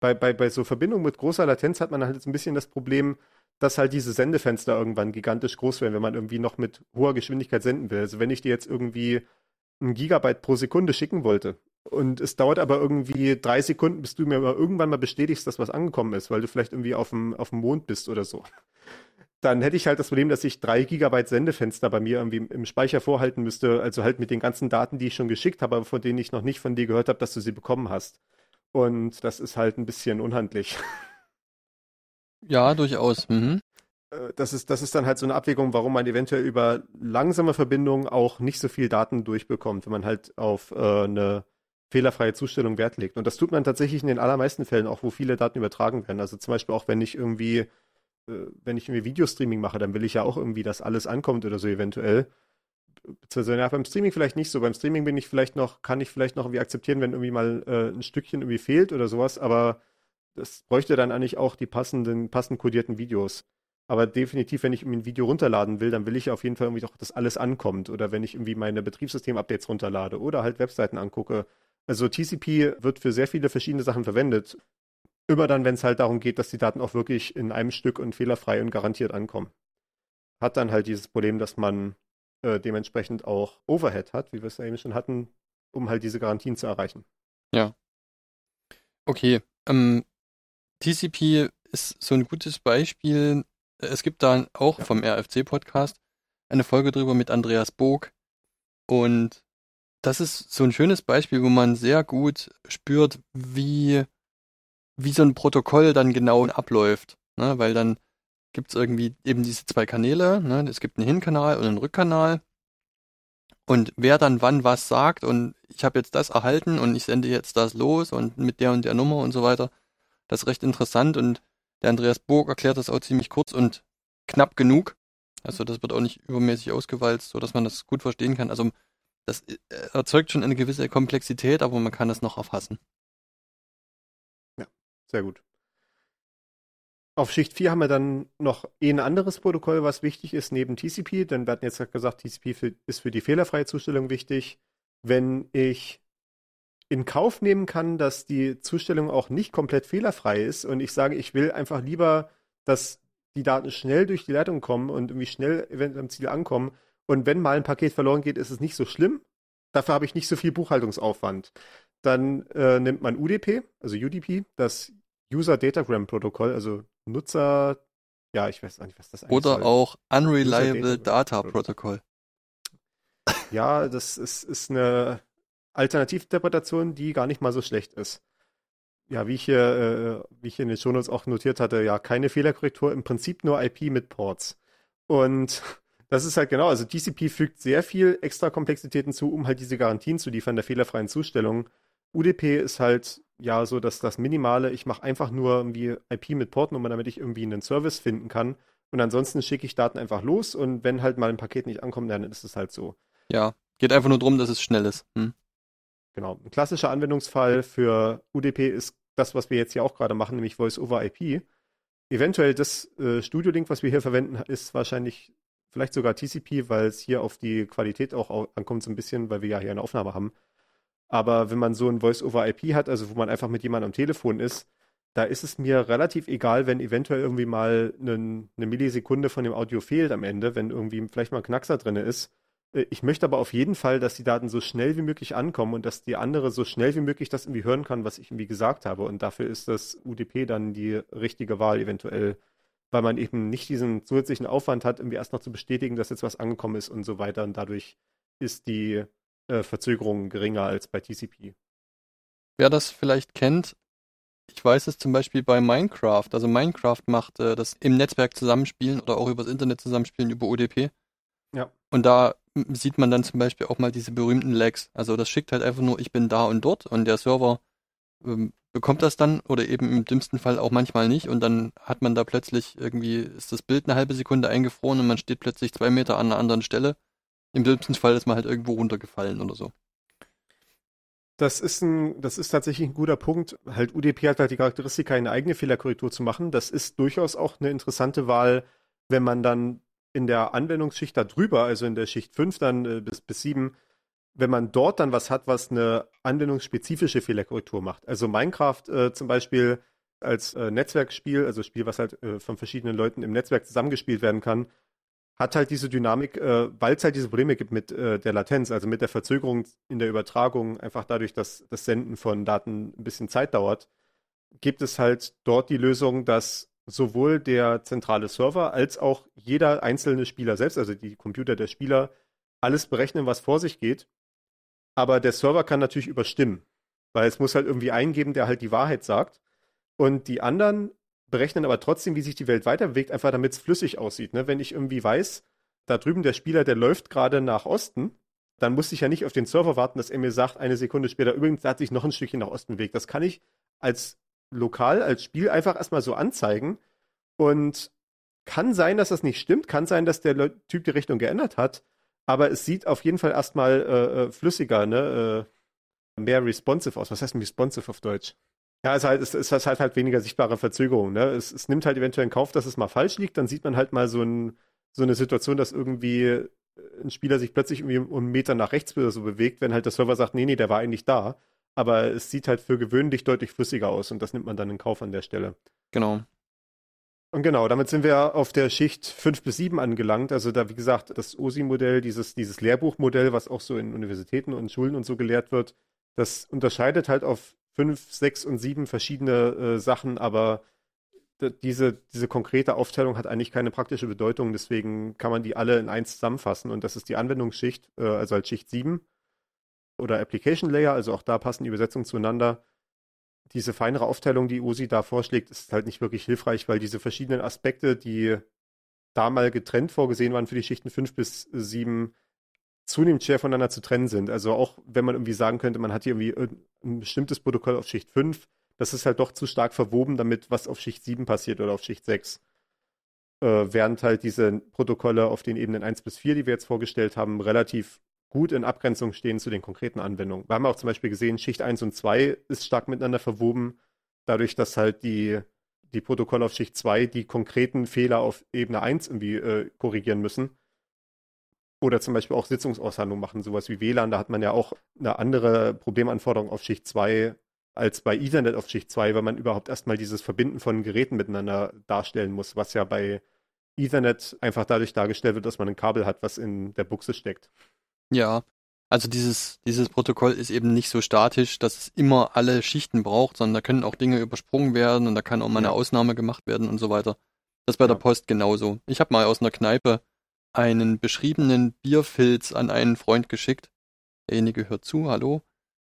Bei, bei, bei so Verbindungen mit großer Latenz hat man halt ein bisschen das Problem, dass halt diese Sendefenster irgendwann gigantisch groß werden, wenn man irgendwie noch mit hoher Geschwindigkeit senden will. Also wenn ich dir jetzt irgendwie ein Gigabyte pro Sekunde schicken wollte und es dauert aber irgendwie drei Sekunden, bis du mir irgendwann mal bestätigst, dass was angekommen ist, weil du vielleicht irgendwie auf dem, auf dem Mond bist oder so dann hätte ich halt das Problem, dass ich drei Gigabyte Sendefenster bei mir irgendwie im Speicher vorhalten müsste, also halt mit den ganzen Daten, die ich schon geschickt habe, aber von denen ich noch nicht von dir gehört habe, dass du sie bekommen hast. Und das ist halt ein bisschen unhandlich. Ja, durchaus. Mhm. Äh, das ist, das ist dann halt so eine Abwägung, warum man eventuell über langsame Verbindungen auch nicht so viel Daten durchbekommt, wenn man halt auf äh, eine fehlerfreie Zustellung Wert legt. Und das tut man tatsächlich in den allermeisten Fällen, auch wo viele Daten übertragen werden. Also zum Beispiel auch, wenn ich irgendwie wenn ich irgendwie Videostreaming mache, dann will ich ja auch irgendwie, dass alles ankommt oder so eventuell. Beziehungsweise, ja, beim Streaming vielleicht nicht so. Beim Streaming bin ich vielleicht noch, kann ich vielleicht noch irgendwie akzeptieren, wenn irgendwie mal äh, ein Stückchen irgendwie fehlt oder sowas, aber das bräuchte dann eigentlich auch die passenden, passend kodierten Videos. Aber definitiv, wenn ich irgendwie ein Video runterladen will, dann will ich auf jeden Fall irgendwie auch, dass alles ankommt. Oder wenn ich irgendwie meine Betriebssystem-Updates runterlade oder halt Webseiten angucke. Also TCP wird für sehr viele verschiedene Sachen verwendet. Immer dann, wenn es halt darum geht, dass die Daten auch wirklich in einem Stück und fehlerfrei und garantiert ankommen. Hat dann halt dieses Problem, dass man äh, dementsprechend auch Overhead hat, wie wir es ja eben schon hatten, um halt diese Garantien zu erreichen. Ja. Okay. Ähm, TCP ist so ein gutes Beispiel. Es gibt da auch ja. vom RFC-Podcast eine Folge drüber mit Andreas Bog. Und das ist so ein schönes Beispiel, wo man sehr gut spürt, wie wie so ein Protokoll dann genau abläuft. Ne? Weil dann gibt es irgendwie eben diese zwei Kanäle. Ne? Es gibt einen Hinkanal und einen Rückkanal. Und wer dann wann was sagt und ich habe jetzt das erhalten und ich sende jetzt das los und mit der und der Nummer und so weiter, das ist recht interessant und der Andreas Burg erklärt das auch ziemlich kurz und knapp genug. Also das wird auch nicht übermäßig ausgewalzt, so dass man das gut verstehen kann. Also das äh, erzeugt schon eine gewisse Komplexität, aber man kann das noch erfassen. Sehr gut. Auf Schicht 4 haben wir dann noch eh ein anderes Protokoll, was wichtig ist neben TCP. Denn wir hatten jetzt gesagt, TCP für, ist für die fehlerfreie Zustellung wichtig. Wenn ich in Kauf nehmen kann, dass die Zustellung auch nicht komplett fehlerfrei ist und ich sage, ich will einfach lieber, dass die Daten schnell durch die Leitung kommen und irgendwie schnell eventuell am Ziel ankommen. Und wenn mal ein Paket verloren geht, ist es nicht so schlimm. Dafür habe ich nicht so viel Buchhaltungsaufwand. Dann äh, nimmt man UDP, also UDP, das User Datagram Protokoll, also Nutzer, ja, ich weiß nicht, was das eigentlich Oder soll. auch Unreliable Data Protocol. Ja, das ist, ist eine Alternativinterpretation, die gar nicht mal so schlecht ist. Ja, wie ich hier, äh, wie ich hier in den Shownotes auch notiert hatte, ja, keine Fehlerkorrektur, im Prinzip nur IP mit Ports. Und das ist halt genau, also TCP fügt sehr viel extra Komplexitäten zu, um halt diese Garantien zu liefern der fehlerfreien Zustellung. UDP ist halt ja so, dass das Minimale, ich mache einfach nur irgendwie IP mit Portnummer, damit ich irgendwie einen Service finden kann. Und ansonsten schicke ich Daten einfach los und wenn halt mal ein Paket nicht ankommt, dann ist es halt so. Ja, geht einfach nur darum, dass es schnell ist. Hm? Genau. Ein klassischer Anwendungsfall für UDP ist das, was wir jetzt hier auch gerade machen, nämlich Voice over IP. Eventuell das äh, Studio-Link, was wir hier verwenden, ist wahrscheinlich vielleicht sogar TCP, weil es hier auf die Qualität auch ankommt so ein bisschen, weil wir ja hier eine Aufnahme haben. Aber wenn man so ein Voice-over-IP hat, also wo man einfach mit jemandem am Telefon ist, da ist es mir relativ egal, wenn eventuell irgendwie mal eine, eine Millisekunde von dem Audio fehlt am Ende, wenn irgendwie vielleicht mal ein Knackser drin ist. Äh, ich möchte aber auf jeden Fall, dass die Daten so schnell wie möglich ankommen und dass die andere so schnell wie möglich das irgendwie hören kann, was ich irgendwie gesagt habe. Und dafür ist das UDP dann die richtige Wahl eventuell, weil man eben nicht diesen zusätzlichen Aufwand hat, irgendwie erst noch zu bestätigen, dass jetzt was angekommen ist und so weiter. Und dadurch ist die äh, Verzögerungen geringer als bei TCP. Wer das vielleicht kennt, Ich weiß es zum Beispiel bei Minecraft. Also Minecraft macht äh, das im Netzwerk zusammenspielen oder auch übers Internet zusammenspielen über ODP. Ja. Und da sieht man dann zum Beispiel auch mal diese berühmten Lags. Also das schickt halt einfach nur, ich bin da und dort und der Server ähm, bekommt das dann oder eben im dümmsten Fall auch manchmal nicht und dann hat man da plötzlich irgendwie, ist das Bild eine halbe Sekunde eingefroren und man steht plötzlich zwei Meter an einer anderen Stelle. Im dümmsten Fall ist man halt irgendwo runtergefallen oder so. Das ist ein, das ist tatsächlich ein guter Punkt. Halt, UDP hat halt die Charakteristik, eine eigene Fehlerkorrektur zu machen. Das ist durchaus auch eine interessante Wahl, wenn man dann in der Anwendungsschicht da drüber, also in der Schicht 5 dann äh, bis, bis 7, wenn man dort dann was hat, was eine anwendungsspezifische Fehlerkorrektur macht. Also Minecraft äh, zum Beispiel als äh, Netzwerkspiel, also Spiel, was halt äh, von verschiedenen Leuten im Netzwerk zusammengespielt werden kann, hat halt diese Dynamik, äh, weil es halt diese Probleme gibt mit äh, der Latenz, also mit der Verzögerung in der Übertragung, einfach dadurch, dass das Senden von Daten ein bisschen Zeit dauert, gibt es halt dort die Lösung, dass sowohl der zentrale Server als auch jeder einzelne Spieler selbst, also die Computer der Spieler, alles berechnen, was vor sich geht. Aber der Server kann natürlich überstimmen, weil es muss halt irgendwie eingeben, der halt die Wahrheit sagt. Und die anderen berechnen aber trotzdem, wie sich die Welt weiterbewegt, einfach damit es flüssig aussieht. Ne? Wenn ich irgendwie weiß, da drüben der Spieler, der läuft gerade nach Osten, dann muss ich ja nicht auf den Server warten, dass er mir sagt, eine Sekunde später, übrigens hat sich noch ein Stückchen nach Osten bewegt. Das kann ich als lokal, als Spiel einfach erstmal so anzeigen. Und kann sein, dass das nicht stimmt, kann sein, dass der Le Typ die Richtung geändert hat, aber es sieht auf jeden Fall erstmal äh, äh flüssiger, ne? Äh, mehr responsive aus. Was heißt denn responsive auf Deutsch? Ja, es, halt, es, es ist halt, halt weniger sichtbare Verzögerung. Ne? Es, es, nimmt halt eventuell in Kauf, dass es mal falsch liegt. Dann sieht man halt mal so, ein, so eine Situation, dass irgendwie äh, ein Spieler sich plötzlich irgendwie um einen Meter nach rechts oder so bewegt, wenn halt der Server sagt, nee, nee, der war eigentlich da. Aber es sieht halt für gewöhnlich deutlich flüssiger aus und das nimmt man dann in Kauf an der Stelle. Genau. Und genau, damit sind wir auf der Schicht 5 bis 7 angelangt. Also da, wie gesagt, das OSI-Modell, dieses, dieses Lehrbuchmodell, was auch so in Universitäten und Schulen und so gelehrt wird, das unterscheidet halt auf fünf, sechs und sieben verschiedene äh, Sachen, aber diese, diese konkrete Aufteilung hat eigentlich keine praktische Bedeutung, deswegen kann man die alle in eins zusammenfassen. Und das ist die Anwendungsschicht, äh, also als Schicht 7 oder Application Layer, also auch da passen die Übersetzungen zueinander. Diese feinere Aufteilung, die USI da vorschlägt, ist halt nicht wirklich hilfreich, weil diese verschiedenen Aspekte, die da mal getrennt vorgesehen waren für die Schichten 5 bis 7, zunehmend schwer voneinander zu trennen sind. Also auch wenn man irgendwie sagen könnte, man hat hier irgendwie ein bestimmtes Protokoll auf Schicht 5, das ist halt doch zu stark verwoben damit, was auf Schicht 7 passiert oder auf Schicht 6. Äh, während halt diese Protokolle auf den Ebenen 1 bis 4, die wir jetzt vorgestellt haben, relativ gut in Abgrenzung stehen zu den konkreten Anwendungen. Wir haben auch zum Beispiel gesehen, Schicht 1 und 2 ist stark miteinander verwoben, dadurch, dass halt die, die Protokolle auf Schicht 2 die konkreten Fehler auf Ebene 1 irgendwie äh, korrigieren müssen oder zum Beispiel auch Sitzungsaushandlungen machen, sowas wie WLAN. Da hat man ja auch eine andere Problemanforderung auf Schicht 2 als bei Ethernet auf Schicht 2, weil man überhaupt erstmal dieses Verbinden von Geräten miteinander darstellen muss, was ja bei Ethernet einfach dadurch dargestellt wird, dass man ein Kabel hat, was in der Buchse steckt. Ja, also dieses, dieses Protokoll ist eben nicht so statisch, dass es immer alle Schichten braucht, sondern da können auch Dinge übersprungen werden und da kann auch mal eine Ausnahme gemacht werden und so weiter. Das ist bei ja. der Post genauso. Ich habe mal aus einer Kneipe einen beschriebenen Bierfilz an einen Freund geschickt. Derjenige hört zu, hallo.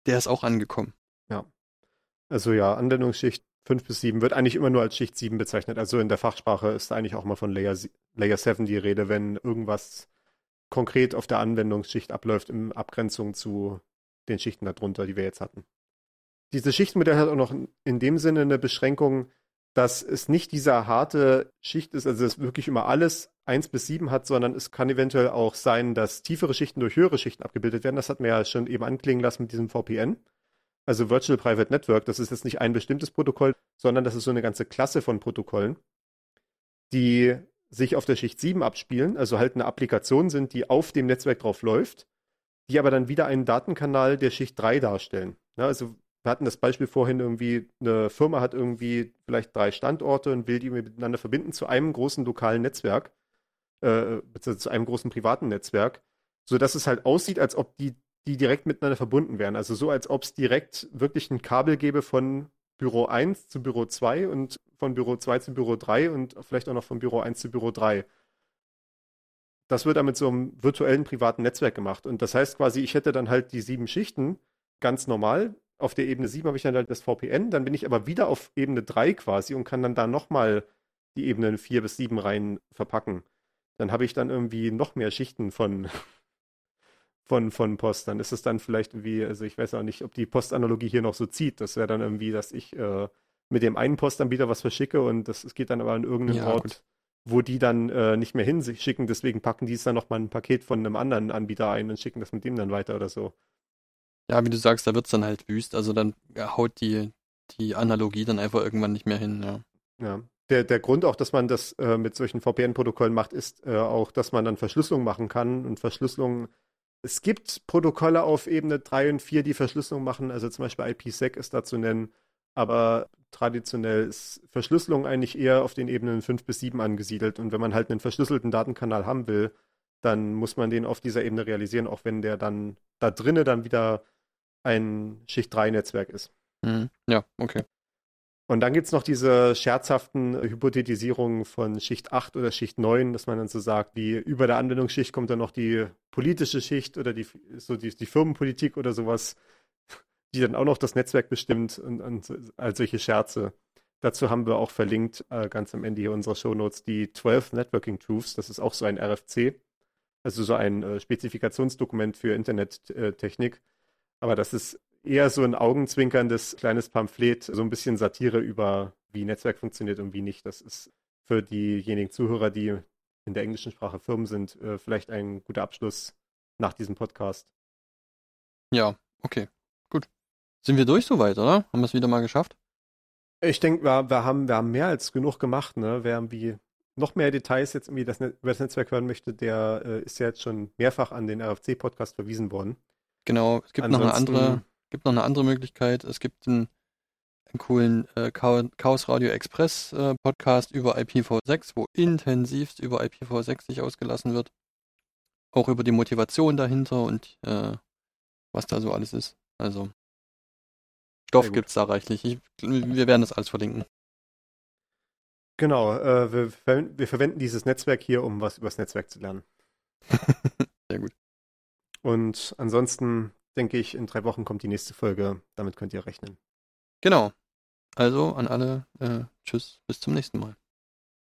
Der ist auch angekommen. Ja. Also ja, Anwendungsschicht 5 bis 7 wird eigentlich immer nur als Schicht 7 bezeichnet. Also in der Fachsprache ist eigentlich auch mal von Layer, Layer 7 die Rede, wenn irgendwas konkret auf der Anwendungsschicht abläuft in Abgrenzung zu den Schichten darunter, die wir jetzt hatten. Dieses Schichtenmodell hat auch noch in dem Sinne eine Beschränkung, dass es nicht dieser harte Schicht ist, also es wirklich immer alles 1 bis 7 hat, sondern es kann eventuell auch sein, dass tiefere Schichten durch höhere Schichten abgebildet werden. Das hatten wir ja schon eben anklingen lassen mit diesem VPN. Also Virtual Private Network, das ist jetzt nicht ein bestimmtes Protokoll, sondern das ist so eine ganze Klasse von Protokollen, die sich auf der Schicht 7 abspielen, also halt eine Applikation sind, die auf dem Netzwerk drauf läuft, die aber dann wieder einen Datenkanal der Schicht 3 darstellen. Ja, also wir hatten das Beispiel vorhin irgendwie, eine Firma hat irgendwie vielleicht drei Standorte und will die miteinander verbinden zu einem großen lokalen Netzwerk, äh, beziehungsweise zu einem großen privaten Netzwerk, sodass es halt aussieht, als ob die, die direkt miteinander verbunden wären. Also so, als ob es direkt wirklich ein Kabel gäbe von Büro 1 zu Büro 2 und von Büro 2 zu Büro 3 und vielleicht auch noch von Büro 1 zu Büro 3. Das wird dann mit so einem virtuellen privaten Netzwerk gemacht. Und das heißt quasi, ich hätte dann halt die sieben Schichten ganz normal auf der Ebene 7 habe ich dann halt das VPN, dann bin ich aber wieder auf Ebene 3 quasi und kann dann da nochmal die Ebenen 4 bis 7 rein verpacken. Dann habe ich dann irgendwie noch mehr Schichten von, von, von Post. Dann ist es dann vielleicht irgendwie, also ich weiß auch nicht, ob die Postanalogie hier noch so zieht. Das wäre dann irgendwie, dass ich äh, mit dem einen Postanbieter was verschicke und das, es geht dann aber an irgendeinen Ja, Ort, gut. wo die dann äh, nicht mehr hinschicken. Deswegen packen die es dann nochmal ein Paket von einem anderen Anbieter ein und schicken das mit dem dann weiter oder so. Ja, wie du sagst, da wird's dann halt wüst. Also dann haut die, die Analogie dann einfach irgendwann nicht mehr hin, ja. Ja. Der, der Grund auch, dass man das äh, mit solchen VPN-Protokollen macht, ist äh, auch, dass man dann Verschlüsselung machen kann. Und Verschlüsselung, es gibt Protokolle auf Ebene 3 und 4, die Verschlüsselung machen. Also zum Beispiel IPsec ist da zu nennen. Aber traditionell ist Verschlüsselung eigentlich eher auf den Ebenen 5 bis 7 angesiedelt. Und wenn man halt einen verschlüsselten Datenkanal haben will, dann muss man den auf dieser Ebene realisieren, auch wenn der dann da drinnen dann wieder ein Schicht-3-Netzwerk ist. Mhm. Ja, okay. Und dann gibt es noch diese scherzhaften Hypothetisierungen von Schicht 8 oder Schicht 9, dass man dann so sagt, wie über der Anwendungsschicht kommt dann noch die politische Schicht oder die, so die, die Firmenpolitik oder sowas, die dann auch noch das Netzwerk bestimmt und, und all solche Scherze. Dazu haben wir auch verlinkt, äh, ganz am Ende hier unserer Shownotes, die 12 Networking Truths. Das ist auch so ein RFC, also so ein äh, Spezifikationsdokument für Internettechnik. Aber das ist eher so ein augenzwinkerndes kleines Pamphlet, so ein bisschen Satire über, wie Netzwerk funktioniert und wie nicht. Das ist für diejenigen Zuhörer, die in der englischen Sprache Firmen sind, äh, vielleicht ein guter Abschluss nach diesem Podcast. Ja, okay. Gut. Sind wir durch soweit, oder? Haben wir es wieder mal geschafft? Ich denke, wir, wir, haben, wir haben mehr als genug gemacht. Ne? Wer irgendwie noch mehr Details jetzt irgendwie das Net über das Netzwerk hören möchte, der äh, ist ja jetzt schon mehrfach an den RFC-Podcast verwiesen worden. Genau, es gibt noch eine Ansonsten- andere, gibt noch eine andere Möglichkeit. Es gibt einen, einen coolen äh, Chao- Chaos Radio Express äh, Podcast über IPv6, wo intensivst über IPv6 sich ausgelassen wird. Auch über die Motivation dahinter und äh, was da so alles ist. Also Stoff gut. gibt's da reichlich. Ich, wir werden das alles verlinken. Genau, äh, wir, ver wir verwenden dieses Netzwerk hier, um was über das Netzwerk zu lernen. Sehr gut. Und ansonsten denke ich, in drei Wochen kommt die nächste Folge. Damit könnt ihr rechnen. Genau. Also an alle, äh, tschüss, bis zum nächsten Mal.